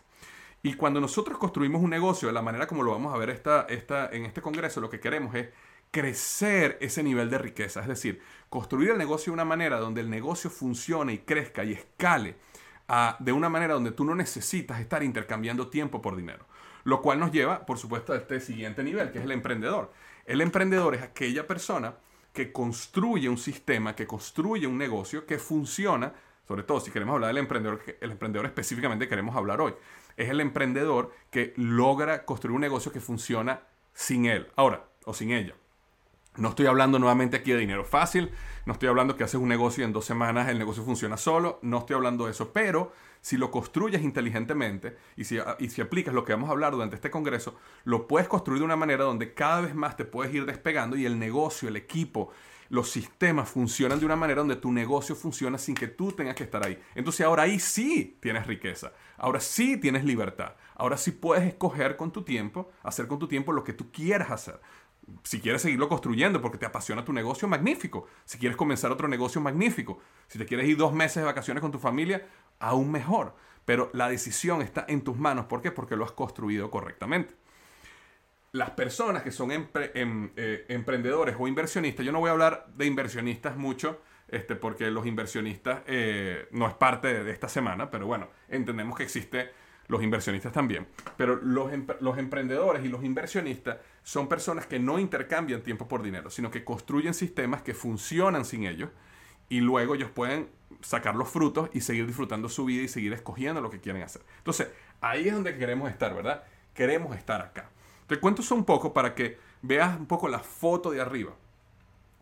Y cuando nosotros construimos un negocio de la manera como lo vamos a ver esta, esta, en este congreso, lo que queremos es crecer ese nivel de riqueza. Es decir, construir el negocio de una manera donde el negocio funcione y crezca y escale de una manera donde tú no necesitas estar intercambiando tiempo por dinero. Lo cual nos lleva, por supuesto, a este siguiente nivel, que es el emprendedor. El emprendedor es aquella persona que construye un sistema, que construye un negocio que funciona, sobre todo si queremos hablar del emprendedor, el emprendedor específicamente queremos hablar hoy, es el emprendedor que logra construir un negocio que funciona sin él, ahora, o sin ella. No estoy hablando nuevamente aquí de dinero fácil, no estoy hablando que haces un negocio y en dos semanas el negocio funciona solo, no estoy hablando de eso, pero si lo construyes inteligentemente y si, y si aplicas lo que vamos a hablar durante este congreso, lo puedes construir de una manera donde cada vez más te puedes ir despegando y el negocio, el equipo, los sistemas funcionan de una manera donde tu negocio funciona sin que tú tengas que estar ahí. Entonces ahora ahí sí tienes riqueza, ahora sí tienes libertad, ahora sí puedes escoger con tu tiempo, hacer con tu tiempo lo que tú quieras hacer si quieres seguirlo construyendo porque te apasiona tu negocio, magnífico. Si quieres comenzar otro negocio, magnífico. Si te quieres ir dos meses de vacaciones con tu familia, aún mejor. Pero la decisión está en tus manos. ¿Por qué? Porque lo has construido correctamente. Las personas que son em, eh, emprendedores o inversionistas, yo no voy a hablar de inversionistas mucho, este, porque los inversionistas eh, no es parte de esta semana, pero bueno, entendemos que existe los inversionistas también. Pero los, los, emprendedores y los inversionistas son personas que no intercambian tiempo por dinero, sino que construyen sistemas que funcionan sin ellos y luego ellos pueden sacar los frutos y seguir disfrutando su vida y seguir escogiendo lo que quieren hacer. Entonces, ahí es donde queremos estar, ¿verdad? Queremos estar acá. Te cuento eso un poco para que veas un poco la foto de arriba,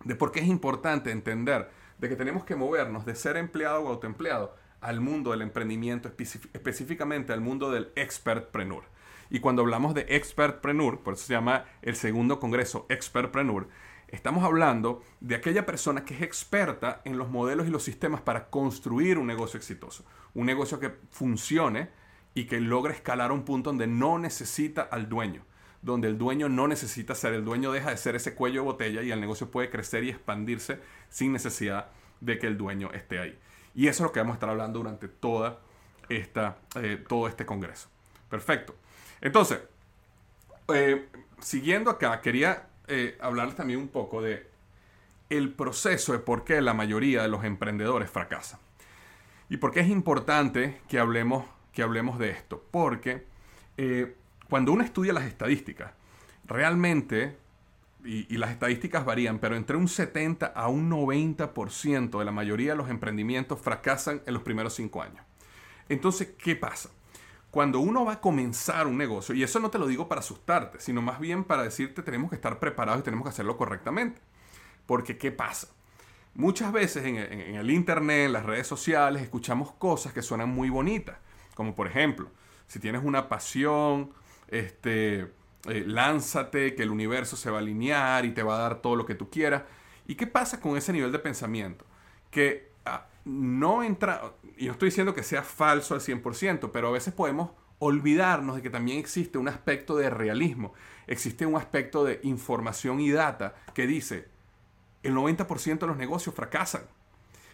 de por qué es importante entender de que tenemos que movernos de ser empleado o autoempleado al mundo del emprendimiento, específicamente al mundo del expertpreneur. Y cuando hablamos de expertpreneur, por eso se llama el segundo congreso expertpreneur, estamos hablando de aquella persona que es experta en los modelos y los sistemas para construir un negocio exitoso. Un negocio que funcione y que logre escalar a un punto donde no necesita al dueño. Donde el dueño no necesita ser, el dueño deja de ser ese cuello de botella y el negocio puede crecer y expandirse sin necesidad de que el dueño esté ahí. Y eso es lo que vamos a estar hablando durante toda esta, eh, todo este congreso. Perfecto. Entonces, eh, siguiendo acá, quería eh, hablarles también un poco de el proceso de por qué la mayoría de los emprendedores fracasan. Y por qué es importante que hablemos, que hablemos de esto. Porque cuando uno estudia las estadísticas, realmente y, las estadísticas varían, pero entre un 70 a un 90% de la mayoría de los emprendimientos fracasan en los primeros cinco años. Entonces, ¿qué pasa? Cuando uno va a comenzar un negocio, y eso no te lo digo para asustarte, sino más bien para decirte tenemos que estar preparados y tenemos que hacerlo correctamente. Porque, ¿qué pasa? Muchas veces en, el Internet, en las redes sociales, escuchamos cosas que suenan muy bonitas. Como por ejemplo, si tienes una pasión, este, eh, lánzate, que el universo se va a alinear y te va a dar todo lo que tú quieras. ¿Y qué pasa con ese nivel de pensamiento? Que ah, no entra, y no estoy diciendo que sea falso al 100%, pero a veces podemos olvidarnos de que también existe un aspecto de realismo, existe un aspecto de información y data que dice, el 90% de los negocios fracasan.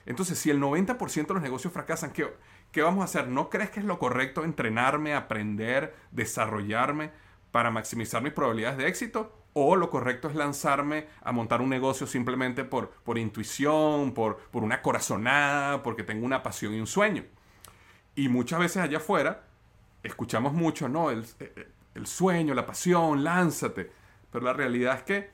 Entonces, si el 90% de los negocios fracasan, ¿qué, ¿qué vamos a hacer? ¿No crees que es lo correcto entrenarme, aprender, desarrollarme? para maximizar mis probabilidades de éxito o lo correcto es lanzarme a montar un negocio simplemente por, por intuición, por, por una corazonada, porque tengo una pasión y un sueño. Y muchas veces allá afuera escuchamos mucho, no, el, el sueño, la pasión, lánzate. Pero la realidad es que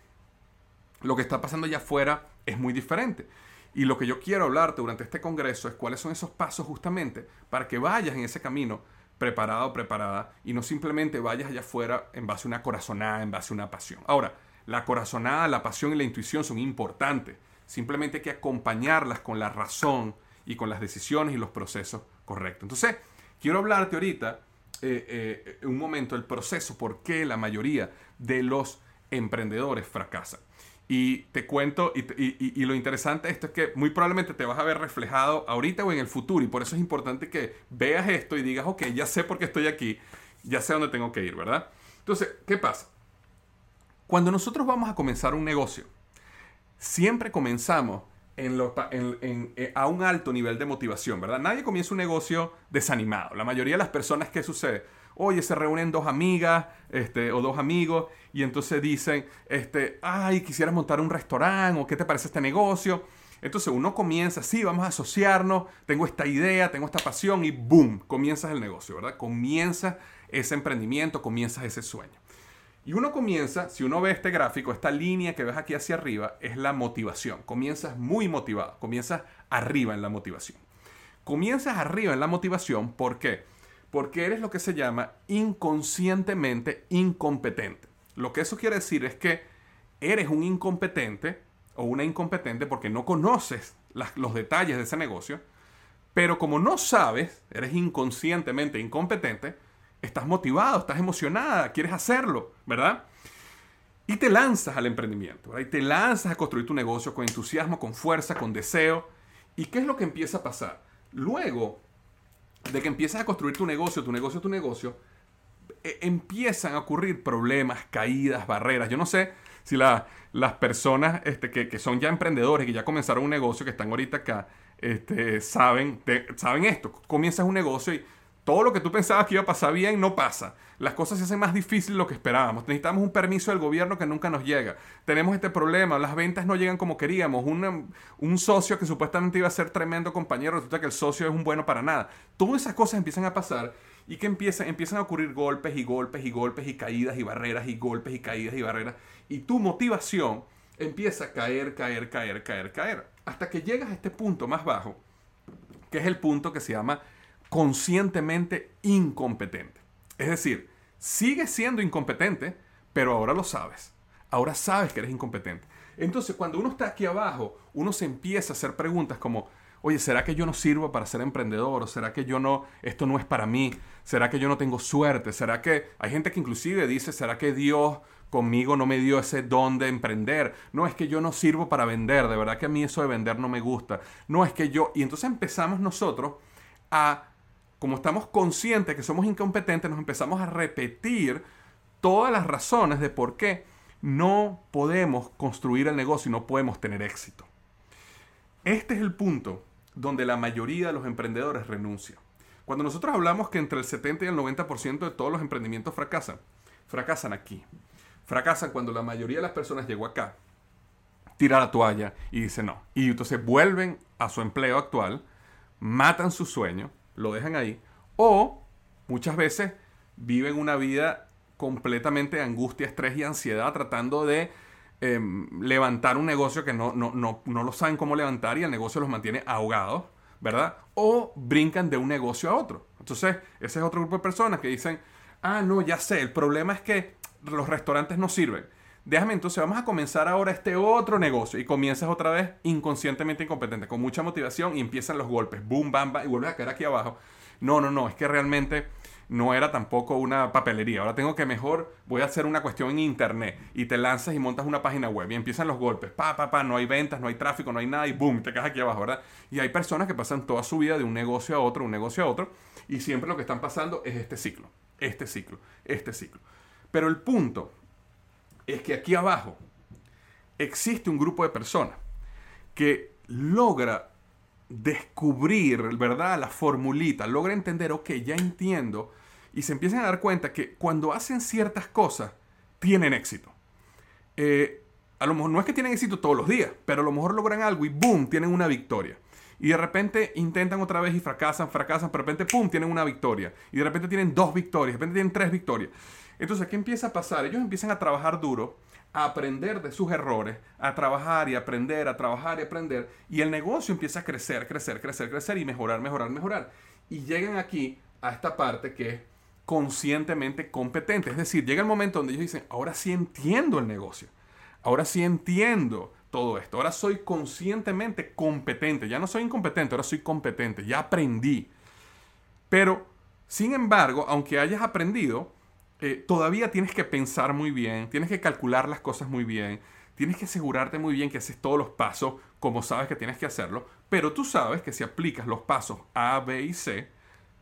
lo que está pasando allá afuera es muy diferente. Y lo que yo quiero hablarte durante este congreso es cuáles son esos pasos justamente para que vayas en ese camino preparado preparada y no simplemente vayas allá afuera en base a una corazonada, en base a una pasión. Ahora, la corazonada, la pasión y la intuición son importantes. Simplemente hay que acompañarlas con la razón y con las decisiones y los procesos correctos. Entonces, quiero hablarte ahorita, eh, eh, un momento, el proceso, por qué la mayoría de los emprendedores fracasan. Y te cuento, y, lo interesante de esto es que muy probablemente te vas a ver reflejado ahorita o en el futuro, y por eso es importante que veas esto y digas, ok, ya sé por qué estoy aquí, ya sé dónde tengo que ir, ¿verdad? Entonces, ¿qué pasa? Cuando nosotros vamos a comenzar un negocio, siempre comenzamos en eh, a un alto nivel de motivación, ¿verdad? Nadie comienza un negocio desanimado. La mayoría de las personas, ¿qué sucede? Oye, se reúnen dos amigas este, o dos amigos y entonces dicen, este, ay, quisieras montar un restaurante o qué te parece este negocio. Entonces uno comienza, sí, vamos a asociarnos, tengo esta idea, tengo esta pasión y boom, comienzas el negocio, ¿verdad? Comienza ese emprendimiento, comienzas ese sueño. Y uno comienza, si uno ve este gráfico, esta línea que ves aquí hacia arriba, es la motivación. Comienzas muy motivado, comienzas arriba en la motivación. Comienzas arriba en la motivación, ¿por qué? Porque eres lo que se llama inconscientemente incompetente. Lo que eso quiere decir es que eres un incompetente o una incompetente porque no conoces los detalles de ese negocio, pero como no sabes, eres inconscientemente incompetente, estás motivado, estás emocionada, quieres hacerlo, ¿verdad? Y te lanzas al emprendimiento, y te lanzas a construir tu negocio con entusiasmo, con fuerza, con deseo. ¿Y qué es lo que empieza a pasar? Luego de que empiezas a construir tu negocio, tu negocio, tu negocio, e, empiezan a ocurrir problemas, caídas, barreras. Yo no sé si las personas este, que, son ya emprendedores, que ya comenzaron un negocio, que están ahorita acá, este, saben, saben esto. Comienzas un negocio y todo lo que tú pensabas que iba a pasar bien no pasa. Las cosas se hacen más difíciles de lo que esperábamos. Necesitamos un permiso del gobierno que nunca nos llega. Tenemos este problema, las ventas no llegan como queríamos. un socio que supuestamente iba a ser tremendo compañero, resulta que el socio es un bueno para nada. Todas esas cosas empiezan a pasar y que empiezan, empiezan a ocurrir golpes y golpes y golpes y caídas y barreras y golpes y caídas y barreras. Y tu motivación empieza a caer, caer, caer, caer, caer. Hasta que llegas a este punto más bajo, que es el punto que se llama conscientemente incompetente. Es decir, sigues siendo incompetente, pero ahora lo sabes. Ahora sabes que eres incompetente. Entonces, cuando uno está aquí abajo, uno se empieza a hacer preguntas como, oye, ¿será que yo no sirvo para ser emprendedor? ¿O será que yo no, esto no es para mí? ¿Será que yo no tengo suerte? ¿Será que hay gente que inclusive dice, ¿será que Dios conmigo no me dio ese don de emprender? No es que yo no sirvo para vender, de verdad que a mí eso de vender no me gusta. No es que yo... Y entonces empezamos nosotros a, como estamos conscientes que somos incompetentes, nos empezamos a repetir todas las razones de por qué no podemos construir el negocio y no podemos tener éxito. Este es el punto donde la mayoría de los emprendedores renuncian. Cuando nosotros hablamos que entre el 70 y el 90% de todos los emprendimientos fracasan, fracasan aquí. Fracasan cuando la mayoría de las personas llegó acá, tira la toalla y dice no. Y entonces vuelven a su empleo actual, matan su sueño, lo dejan ahí, o muchas veces viven una vida completamente de angustia, estrés y ansiedad tratando de Em, levantar un negocio que no, no, no, no lo saben cómo levantar y el negocio los mantiene ahogados, ¿verdad? O brincan de un negocio a otro. Entonces, ese es otro grupo de personas que dicen, ah, no, ya sé, el problema es que los restaurantes no sirven. Déjame entonces, vamos a comenzar ahora este otro negocio y comienzas otra vez inconscientemente incompetente, con mucha motivación y empiezan los golpes, boom, bam, bam, y vuelves a caer aquí abajo. No, no, no, es que realmente no era tampoco una papelería. Ahora tengo que mejor, voy a hacer una cuestión en internet y te lanzas y montas una página web y empiezan los golpes. Pa, pa, pa, no hay ventas, no hay tráfico, no hay nada y boom, te quedas aquí abajo, ¿verdad? Y hay personas que pasan toda su vida de un negocio a otro, un negocio a otro y siempre lo que están pasando es este ciclo, este ciclo, este ciclo. Pero el punto es que aquí abajo existe un grupo de personas que logra descubrir, ¿verdad? La formulita, logra entender, ok, ya entiendo y se empiezan a dar cuenta que cuando hacen ciertas cosas, tienen éxito. Eh, a lo mejor no es que tienen éxito todos los días, pero a lo mejor logran algo y ¡boom! tienen una victoria. Y de repente intentan otra vez y fracasan, fracasan, pero de repente ¡pum! tienen una victoria. Y de repente tienen dos victorias, de repente tienen tres victorias. Entonces, ¿qué empieza a pasar? Ellos empiezan a trabajar duro, a aprender de sus errores, a trabajar y aprender, a trabajar y aprender. Y el negocio empieza a crecer, crecer, crecer, crecer y mejorar, mejorar, mejorar. Y llegan aquí a esta parte que es conscientemente competente. Es decir, llega el momento donde ellos dicen, ahora sí entiendo el negocio, ahora sí entiendo todo esto, ahora soy conscientemente competente, ya no soy incompetente, ahora soy competente, ya aprendí. Pero, sin embargo, aunque hayas aprendido, eh, todavía tienes que pensar muy bien, tienes que calcular las cosas muy bien, tienes que asegurarte muy bien que haces todos los pasos como sabes que tienes que hacerlo, pero tú sabes que si aplicas los pasos A, B y C,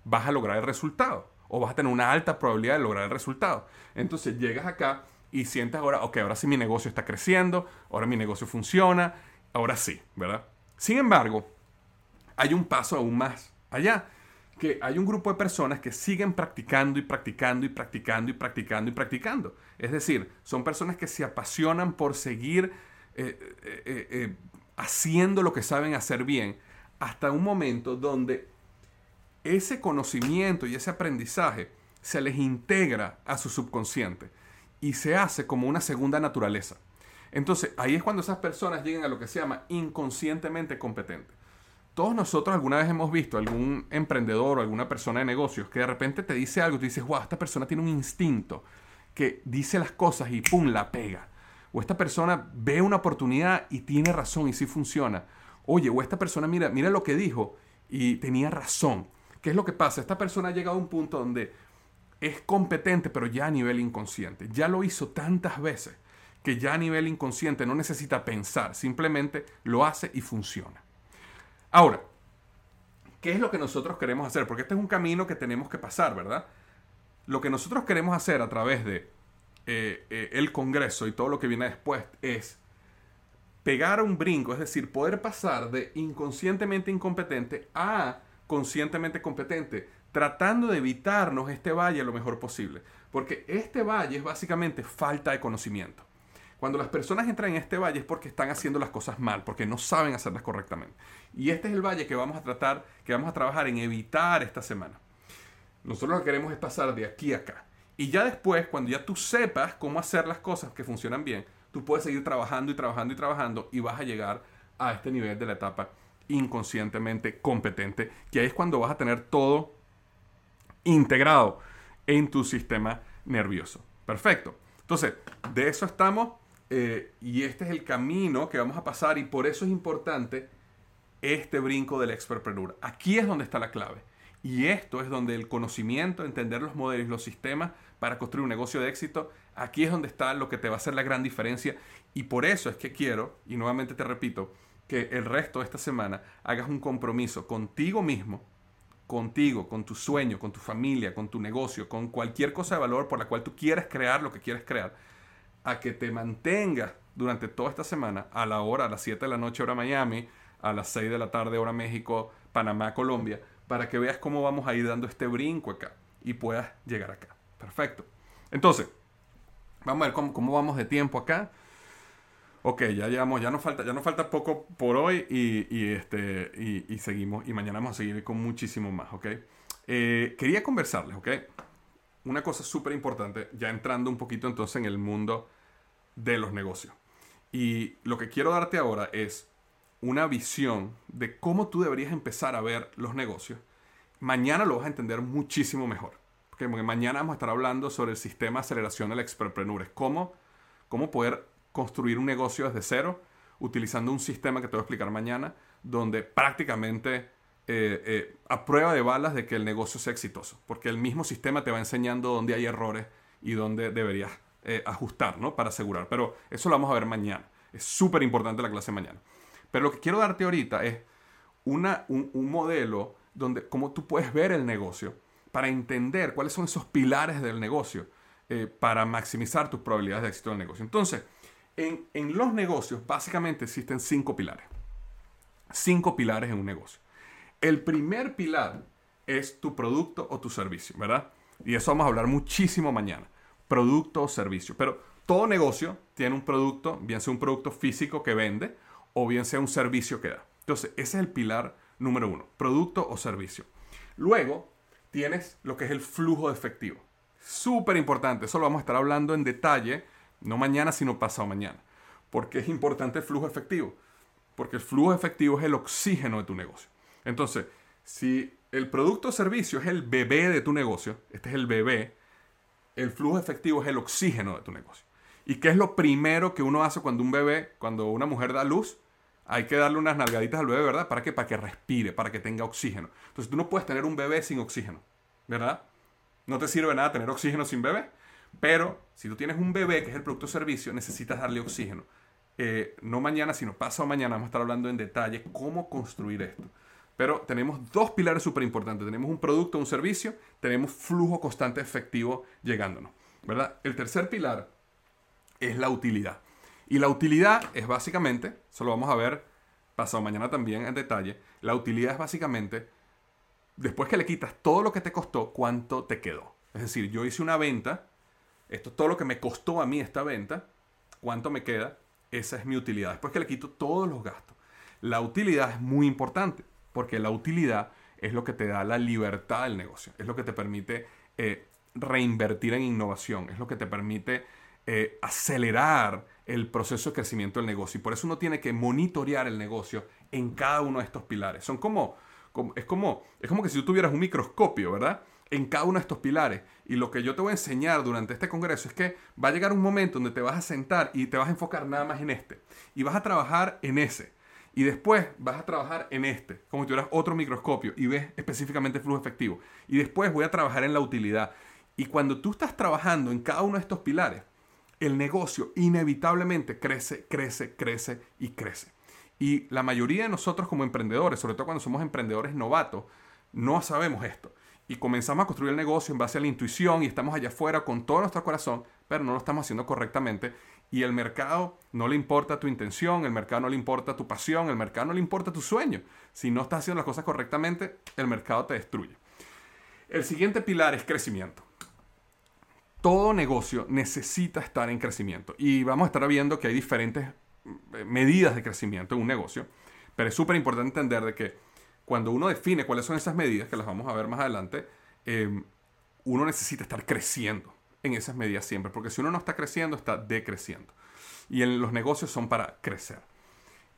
vas a lograr el resultado o vas a tener una alta probabilidad de lograr el resultado. Entonces llegas acá y sientes ahora, ok, ahora sí mi negocio está creciendo, ahora mi negocio funciona, ahora sí, ¿verdad? Sin embargo, hay un paso aún más allá, que hay un grupo de personas que siguen practicando y practicando y practicando y practicando y practicando. Es decir, son personas que se apasionan por seguir eh, eh, eh, haciendo lo que saben hacer bien, hasta un momento donde ese conocimiento y ese aprendizaje se les integra a su subconsciente y se hace como una segunda naturaleza. Entonces, ahí es cuando esas personas llegan a lo que se llama inconscientemente competente. Todos nosotros alguna vez hemos visto algún emprendedor o alguna persona de negocios que de repente te dice algo tú dices, wow, esta persona tiene un instinto que dice las cosas y pum, la pega. O esta persona ve una oportunidad y tiene razón y sí funciona. Oye, o esta persona mira, mira lo que dijo y tenía razón. ¿Qué es lo que pasa? Esta persona ha llegado a un punto donde es competente, pero ya a nivel inconsciente. Ya lo hizo tantas veces que ya a nivel inconsciente no necesita pensar, simplemente lo hace y funciona. Ahora, ¿qué es lo que nosotros queremos hacer? Porque este es un camino que tenemos que pasar, ¿verdad? Lo que nosotros queremos hacer a través de eh, eh, el Congreso y todo lo que viene después es pegar un brinco, es decir, poder pasar de inconscientemente incompetente a conscientemente competente, tratando de evitarnos este valle lo mejor posible. Porque este valle es básicamente falta de conocimiento. Cuando las personas entran en este valle es porque están haciendo las cosas mal, porque no saben hacerlas correctamente. Y este es el valle que vamos a tratar, que vamos a trabajar en evitar esta semana. Nosotros lo que queremos es pasar de aquí a acá. Y ya después, cuando ya tú sepas cómo hacer las cosas que funcionan bien, tú puedes seguir trabajando y trabajando y trabajando y vas a llegar a este nivel de la etapa inconscientemente competente, que ahí es cuando vas a tener todo integrado en tu sistema nervioso. Perfecto. Entonces, de eso estamos eh, y este es el camino que vamos a pasar y por eso es importante este brinco del expertpreneur. Aquí es donde está la clave. Y esto es donde el conocimiento, entender los modelos, los sistemas para construir un negocio de éxito, aquí es donde está lo que te va a hacer la gran diferencia. Y por eso es que quiero, y nuevamente te repito, que el resto de esta semana hagas un compromiso contigo mismo, contigo, con tu sueño, con tu familia, con tu negocio, con cualquier cosa de valor por la cual tú quieres crear lo que quieres crear, a que te mantengas durante toda esta semana a la hora, a las 7 de la noche hora Miami, a las 6 de la tarde hora México, Panamá, Colombia, para que veas cómo vamos a ir dando este brinco acá y puedas llegar acá. Perfecto. Entonces, vamos a ver cómo, cómo vamos de tiempo acá ok, ya llegamos, ya nos falta, ya nos falta poco por hoy y, este, y, seguimos, y mañana vamos a seguir con muchísimo más, ok. Eh, quería conversarles, ok. Una cosa súper importante, ya entrando un poquito entonces en el mundo de los negocios. Y lo que quiero darte ahora es una visión de cómo tú deberías empezar a ver los negocios. Mañana lo vas a entender muchísimo mejor. Porque mañana vamos a estar hablando sobre el sistema de aceleración del expertpreneur. Cómo, cómo poder construir un negocio desde cero utilizando un sistema que te voy a explicar mañana, donde prácticamente eh, eh, a prueba de balas de que el negocio sea exitoso, porque el mismo sistema te va enseñando dónde hay errores y dónde deberías eh, ajustar, ¿no? Para asegurar. Pero eso lo vamos a ver mañana. Es súper importante la clase mañana. Pero lo que quiero darte ahorita es una, un, modelo donde cómo tú puedes ver el negocio para entender cuáles son esos pilares del negocio para maximizar tus probabilidades de éxito del negocio. Entonces, en, los negocios básicamente existen cinco pilares. Cinco pilares en un negocio. El primer pilar es tu producto o tu servicio, ¿verdad? Y eso vamos a hablar muchísimo mañana. Producto o servicio. Pero todo negocio tiene un producto, bien sea un producto físico que vende o bien sea un servicio que da. Entonces, ese es el pilar número uno, producto o servicio. Luego tienes lo que es el flujo de efectivo. Súper importante, eso lo vamos a estar hablando en detalle no mañana, sino pasado mañana. Porque es importante el flujo efectivo. Porque el flujo efectivo es el oxígeno de tu negocio. Entonces, si el producto o servicio es el bebé de tu negocio, este es el bebé, el flujo efectivo es el oxígeno de tu negocio. ¿Y qué es lo primero que uno hace cuando un bebé, cuando una mujer da luz? Hay que darle unas nalgaditas al bebé, ¿verdad? ¿Para qué? Para que respire, para que tenga oxígeno. Entonces tú no puedes tener un bebé sin oxígeno, ¿verdad? No te sirve nada tener oxígeno sin bebé. Pero si tú tienes un bebé, que es el producto servicio, necesitas darle oxígeno. Eh, no mañana, sino pasado mañana vamos a estar hablando en detalle cómo construir esto. Pero tenemos dos pilares súper importantes. Tenemos un producto, un servicio, tenemos flujo constante efectivo llegándonos. ¿verdad? El tercer pilar es la utilidad. Y la utilidad es básicamente, eso lo vamos a ver pasado mañana también en detalle, la utilidad es básicamente, después que le quitas todo lo que te costó, cuánto te quedó. Es decir, yo hice una venta esto es todo lo que me costó a mí esta venta, cuánto me queda, esa es mi utilidad. Después que le quito todos los gastos. La utilidad es muy importante, porque la utilidad es lo que te da la libertad del negocio, es lo que te permite eh, reinvertir en innovación, es lo que te permite eh, acelerar el proceso de crecimiento del negocio. Y por eso uno tiene que monitorear el negocio en cada uno de estos pilares. Son como, es, como, es como que si tú tuvieras un microscopio, ¿verdad? En cada uno de estos pilares. Y lo que yo te voy a enseñar durante este congreso es que va a llegar un momento donde te vas a sentar y te vas a enfocar nada más en este. Y vas a trabajar en ese. Y después vas a trabajar en este, como si tuvieras otro microscopio y ves específicamente flujo efectivo. Y después voy a trabajar en la utilidad. Y cuando tú estás trabajando en cada uno de estos pilares, el negocio inevitablemente crece, crece, crece y crece. Y la mayoría de nosotros como emprendedores, sobre todo cuando somos emprendedores novatos, no sabemos esto. Y comenzamos a construir el negocio en base a la intuición y estamos allá afuera con todo nuestro corazón, pero no lo estamos haciendo correctamente. Y el mercado no le importa tu intención, el mercado no le importa tu pasión, el mercado no le importa tu sueño. Si no estás haciendo las cosas correctamente, el mercado te destruye. El siguiente pilar es crecimiento todo negocio necesita estar en crecimiento. Y vamos a estar viendo que hay diferentes eh, medidas de crecimiento en un negocio. Pero es súper importante entender de que cuando uno define cuáles son esas medidas, que las vamos a ver más adelante, em, uno necesita estar creciendo en esas medidas siempre. Porque si uno no está creciendo, está decreciendo. Y en los negocios son para crecer.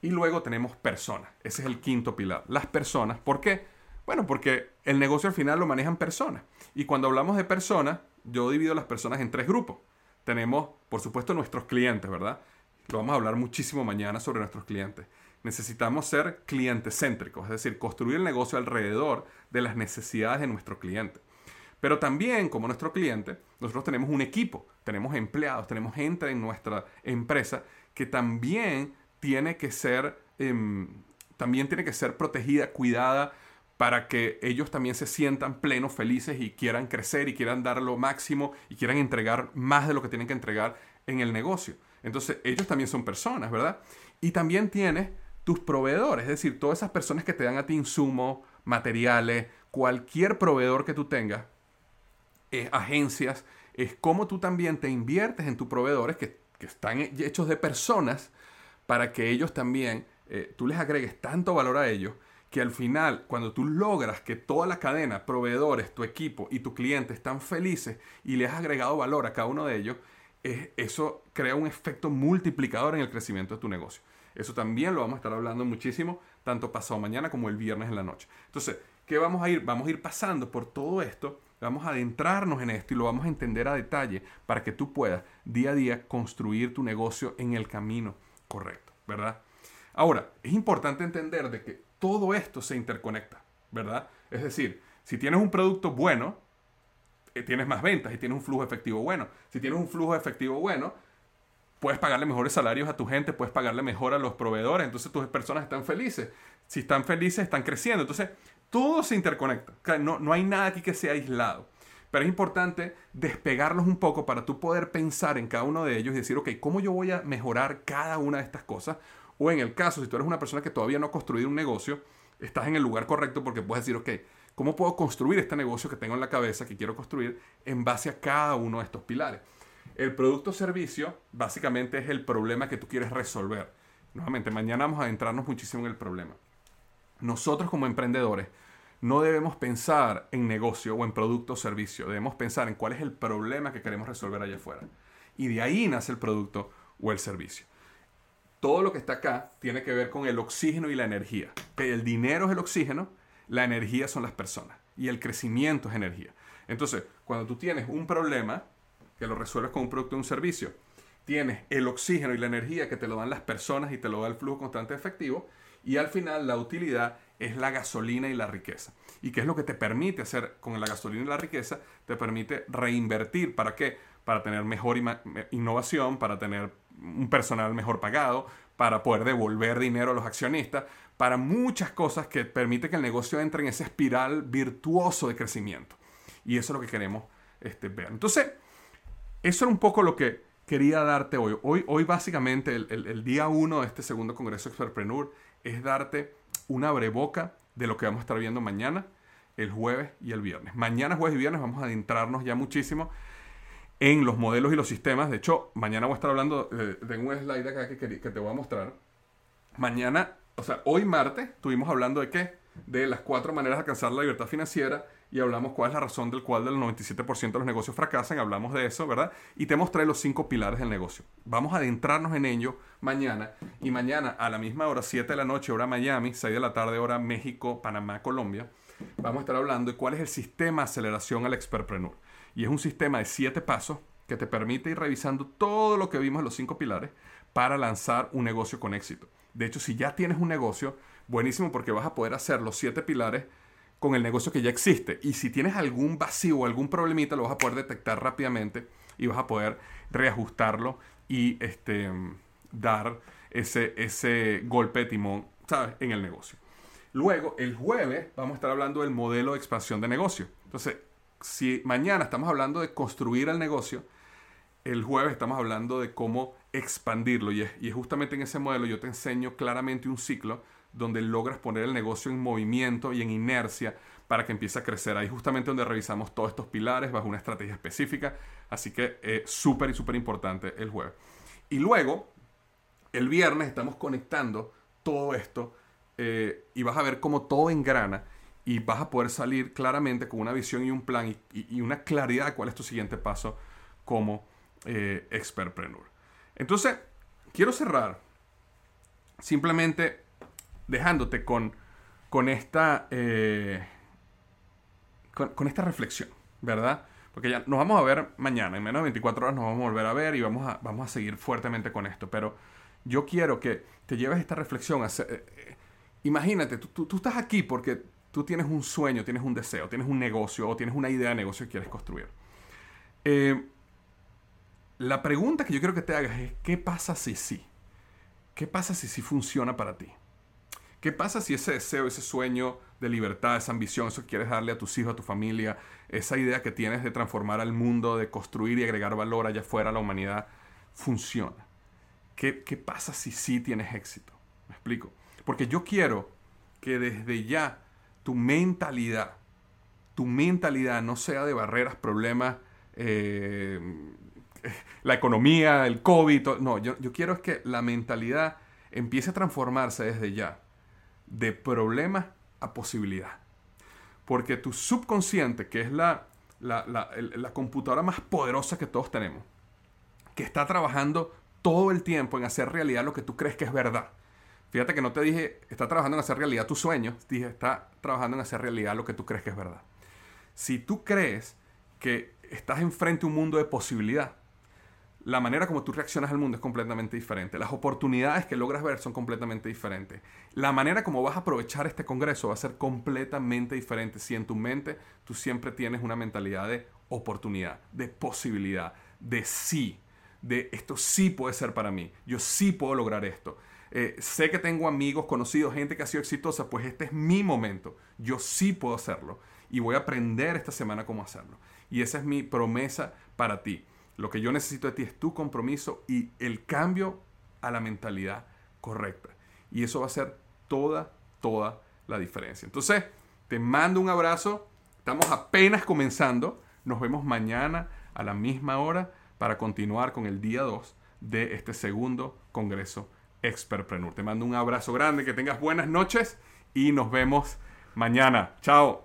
Y luego tenemos personas. Ese es el quinto pilar. Las personas. ¿Por qué? Bueno, porque el negocio al final lo manejan personas. Y cuando hablamos de personas, yo divido las personas en tres grupos. Tenemos, por supuesto, nuestros clientes, ¿verdad? Lo vamos a hablar muchísimo mañana sobre nuestros clientes. Necesitamos ser cliente céntricos, es decir, construir el negocio alrededor de las necesidades de nuestro cliente. Pero también, como nuestro cliente, nosotros tenemos un equipo, tenemos empleados, tenemos gente en nuestra empresa que también tiene que ser, em, también tiene que ser protegida, cuidada, para que ellos también se sientan plenos, felices y quieran crecer y quieran dar lo máximo y quieran entregar más de lo que tienen que entregar en el negocio. Entonces, ellos también son personas, ¿verdad? Y también tienes tus proveedores, es decir, todas esas personas que te dan a ti insumos, materiales, cualquier proveedor que tú tengas, eh, agencias, es como tú también te inviertes en tus proveedores que, están hechos de personas para que ellos también, eh, tú les agregues tanto valor a ellos que al final, cuando tú logras que toda la cadena, proveedores, tu equipo y tu cliente están felices y le has agregado valor a cada uno de ellos, eso crea un efecto multiplicador en el crecimiento de tu negocio. Eso también lo vamos a estar hablando muchísimo, tanto pasado mañana como el viernes en la noche. Entonces, ¿qué vamos a ir? Vamos a ir pasando por todo esto, vamos a adentrarnos en esto y lo vamos a entender a detalle para que tú puedas día a día construir tu negocio en el camino correcto, ¿verdad? Ahora, es importante entender de que todo esto se interconecta, ¿verdad? Es decir, si tienes un producto bueno, eh, tienes más ventas y tienes un flujo efectivo bueno. Si tienes un flujo efectivo bueno, puedes pagarle mejores salarios a tu gente, puedes pagarle mejor a los proveedores, entonces tus personas están felices. Si están felices, están creciendo. Entonces, todo se interconecta. No, no hay nada aquí que sea aislado. Pero es importante despegarlos un poco para tú poder pensar en cada uno de ellos y decir, ok, ¿cómo yo voy a mejorar cada una de estas cosas? O en el caso, si tú eres una persona que todavía no ha construido un negocio, estás en el lugar correcto porque puedes decir, ok, ¿cómo puedo construir este negocio que tengo en la cabeza, que quiero construir, en base a cada uno de estos pilares? El producto servicio básicamente es el problema que tú quieres resolver. Nuevamente, mañana vamos a adentrarnos muchísimo en el problema. Nosotros como emprendedores no debemos pensar en negocio o en producto o servicio, debemos pensar en cuál es el problema que queremos resolver allá afuera. Y de ahí nace el producto o el servicio todo lo que está acá tiene que ver con el oxígeno y la energía. El dinero es el oxígeno, la energía son las personas y el crecimiento es energía. Entonces, cuando tú tienes un problema, que lo resuelves con un producto o un servicio, tienes el oxígeno y la energía que te lo dan las personas y te lo da el flujo constante efectivo, y al final la utilidad es la gasolina y la riqueza. ¿Y qué es lo que te permite hacer con la gasolina y la riqueza? Te permite reinvertir. ¿Para qué? Para tener mejor innovación, para tener un personal mejor pagado, para poder devolver dinero a los accionistas, para muchas cosas que permite que el negocio entre en esa espiral virtuoso de crecimiento. Y eso es lo que queremos este, ver. Entonces, eso era un poco lo que quería darte hoy. Hoy, hoy básicamente, el, día uno de este segundo Congreso Expertpreneur es darte una breboca de lo que vamos a estar viendo mañana, el jueves y el viernes. Mañana, jueves y viernes vamos a adentrarnos ya muchísimo en los modelos y los sistemas. De hecho, mañana voy a estar hablando, de un slide acá que, que te voy a mostrar. Mañana o sea, hoy martes estuvimos hablando de qué? De las cuatro maneras de alcanzar la libertad financiera y hablamos cuál es la razón del cual del 97% de los negocios fracasan, hablamos de eso, ¿verdad? Y te mostré los cinco pilares del negocio. Vamos a adentrarnos en ello mañana y mañana a la misma hora, 7 de la noche, hora Miami, 6 de la tarde, hora México, Panamá, Colombia, vamos a estar hablando de cuál es el sistema de aceleración al expertpreneur. Y es un sistema de siete pasos que te permite ir revisando todo lo que vimos en los cinco pilares para lanzar un negocio con éxito. De hecho, si ya tienes un negocio, buenísimo porque vas a poder hacer los siete pilares con el negocio que ya existe. Y si tienes algún vacío o algún problemita, lo vas a poder detectar rápidamente y vas a poder reajustarlo y este, dar ese, ese golpe de timón, ¿sabes? En el negocio. Luego, el jueves, vamos a estar hablando del modelo de expansión de negocio. Entonces, si mañana estamos hablando de construir el negocio, el jueves estamos hablando de cómo expandirlo. Y es, justamente en ese modelo yo te enseño claramente un ciclo donde logras poner el negocio en movimiento y en inercia para que empiece a crecer. Ahí justamente donde revisamos todos estos pilares bajo una estrategia específica. Así que es súper y súper importante el jueves. Y luego, el viernes estamos conectando todo esto eh, y vas a ver cómo todo engrana y vas a poder salir claramente con una visión y un plan y, una claridad de cuál es tu siguiente paso como eh, expertpreneur. Entonces, quiero cerrar simplemente dejándote con, con, esta, eh, con, esta reflexión, ¿verdad? Porque ya nos vamos a ver mañana, en menos de 24 horas nos vamos a volver a ver y vamos a, vamos a seguir fuertemente con esto. Pero yo quiero que te lleves esta reflexión. A, eh, imagínate, tú, tú estás aquí porque tú tienes un sueño, tienes un deseo, tienes un negocio o tienes una idea de negocio que quieres construir. Eh, la pregunta que yo quiero que te hagas es, ¿qué pasa si sí? ¿Qué pasa si sí funciona para ti? ¿Qué pasa si ese deseo, ese sueño de libertad, esa ambición, eso que quieres darle a tus hijos, a tu familia, esa idea que tienes de transformar al mundo, de construir y agregar valor allá afuera a la humanidad, funciona? ¿Qué, qué pasa si sí tienes éxito? ¿Me explico? Porque yo quiero que desde ya tu mentalidad, tu mentalidad no sea de barreras, problemas, eh, la economía, el COVID. No, yo, quiero es que la mentalidad empiece a transformarse desde ya de problemas a posibilidad. Porque tu subconsciente, que es la, la, la, computadora más poderosa que todos tenemos, que está trabajando todo el tiempo en hacer realidad lo que tú crees que es verdad. Fíjate que no te dije, está trabajando en hacer realidad tus sueños, dije, está trabajando en hacer realidad lo que tú crees que es verdad. Si tú crees que estás enfrente a un mundo de posibilidad, la manera como tú reaccionas al mundo es completamente diferente. Las oportunidades que logras ver son completamente diferentes. La manera como vas a aprovechar este congreso va a ser completamente diferente si en tu mente tú siempre tienes una mentalidad de oportunidad, de posibilidad, de sí, de esto sí puede ser para mí, yo sí puedo lograr esto. Eh, sé que tengo amigos, conocidos, gente que ha sido exitosa, pues este es mi momento. Yo sí puedo hacerlo y voy a aprender esta semana cómo hacerlo. Y esa es mi promesa para ti. Lo que yo necesito de ti es tu compromiso y el cambio a la mentalidad correcta. Y eso va a ser toda, toda la diferencia. Entonces, te mando un abrazo. Estamos apenas comenzando. Nos vemos mañana a la misma hora para continuar con el día 2 de este segundo Congreso Expertpreneur. Te mando un abrazo grande, que tengas buenas noches y nos vemos mañana. Chao.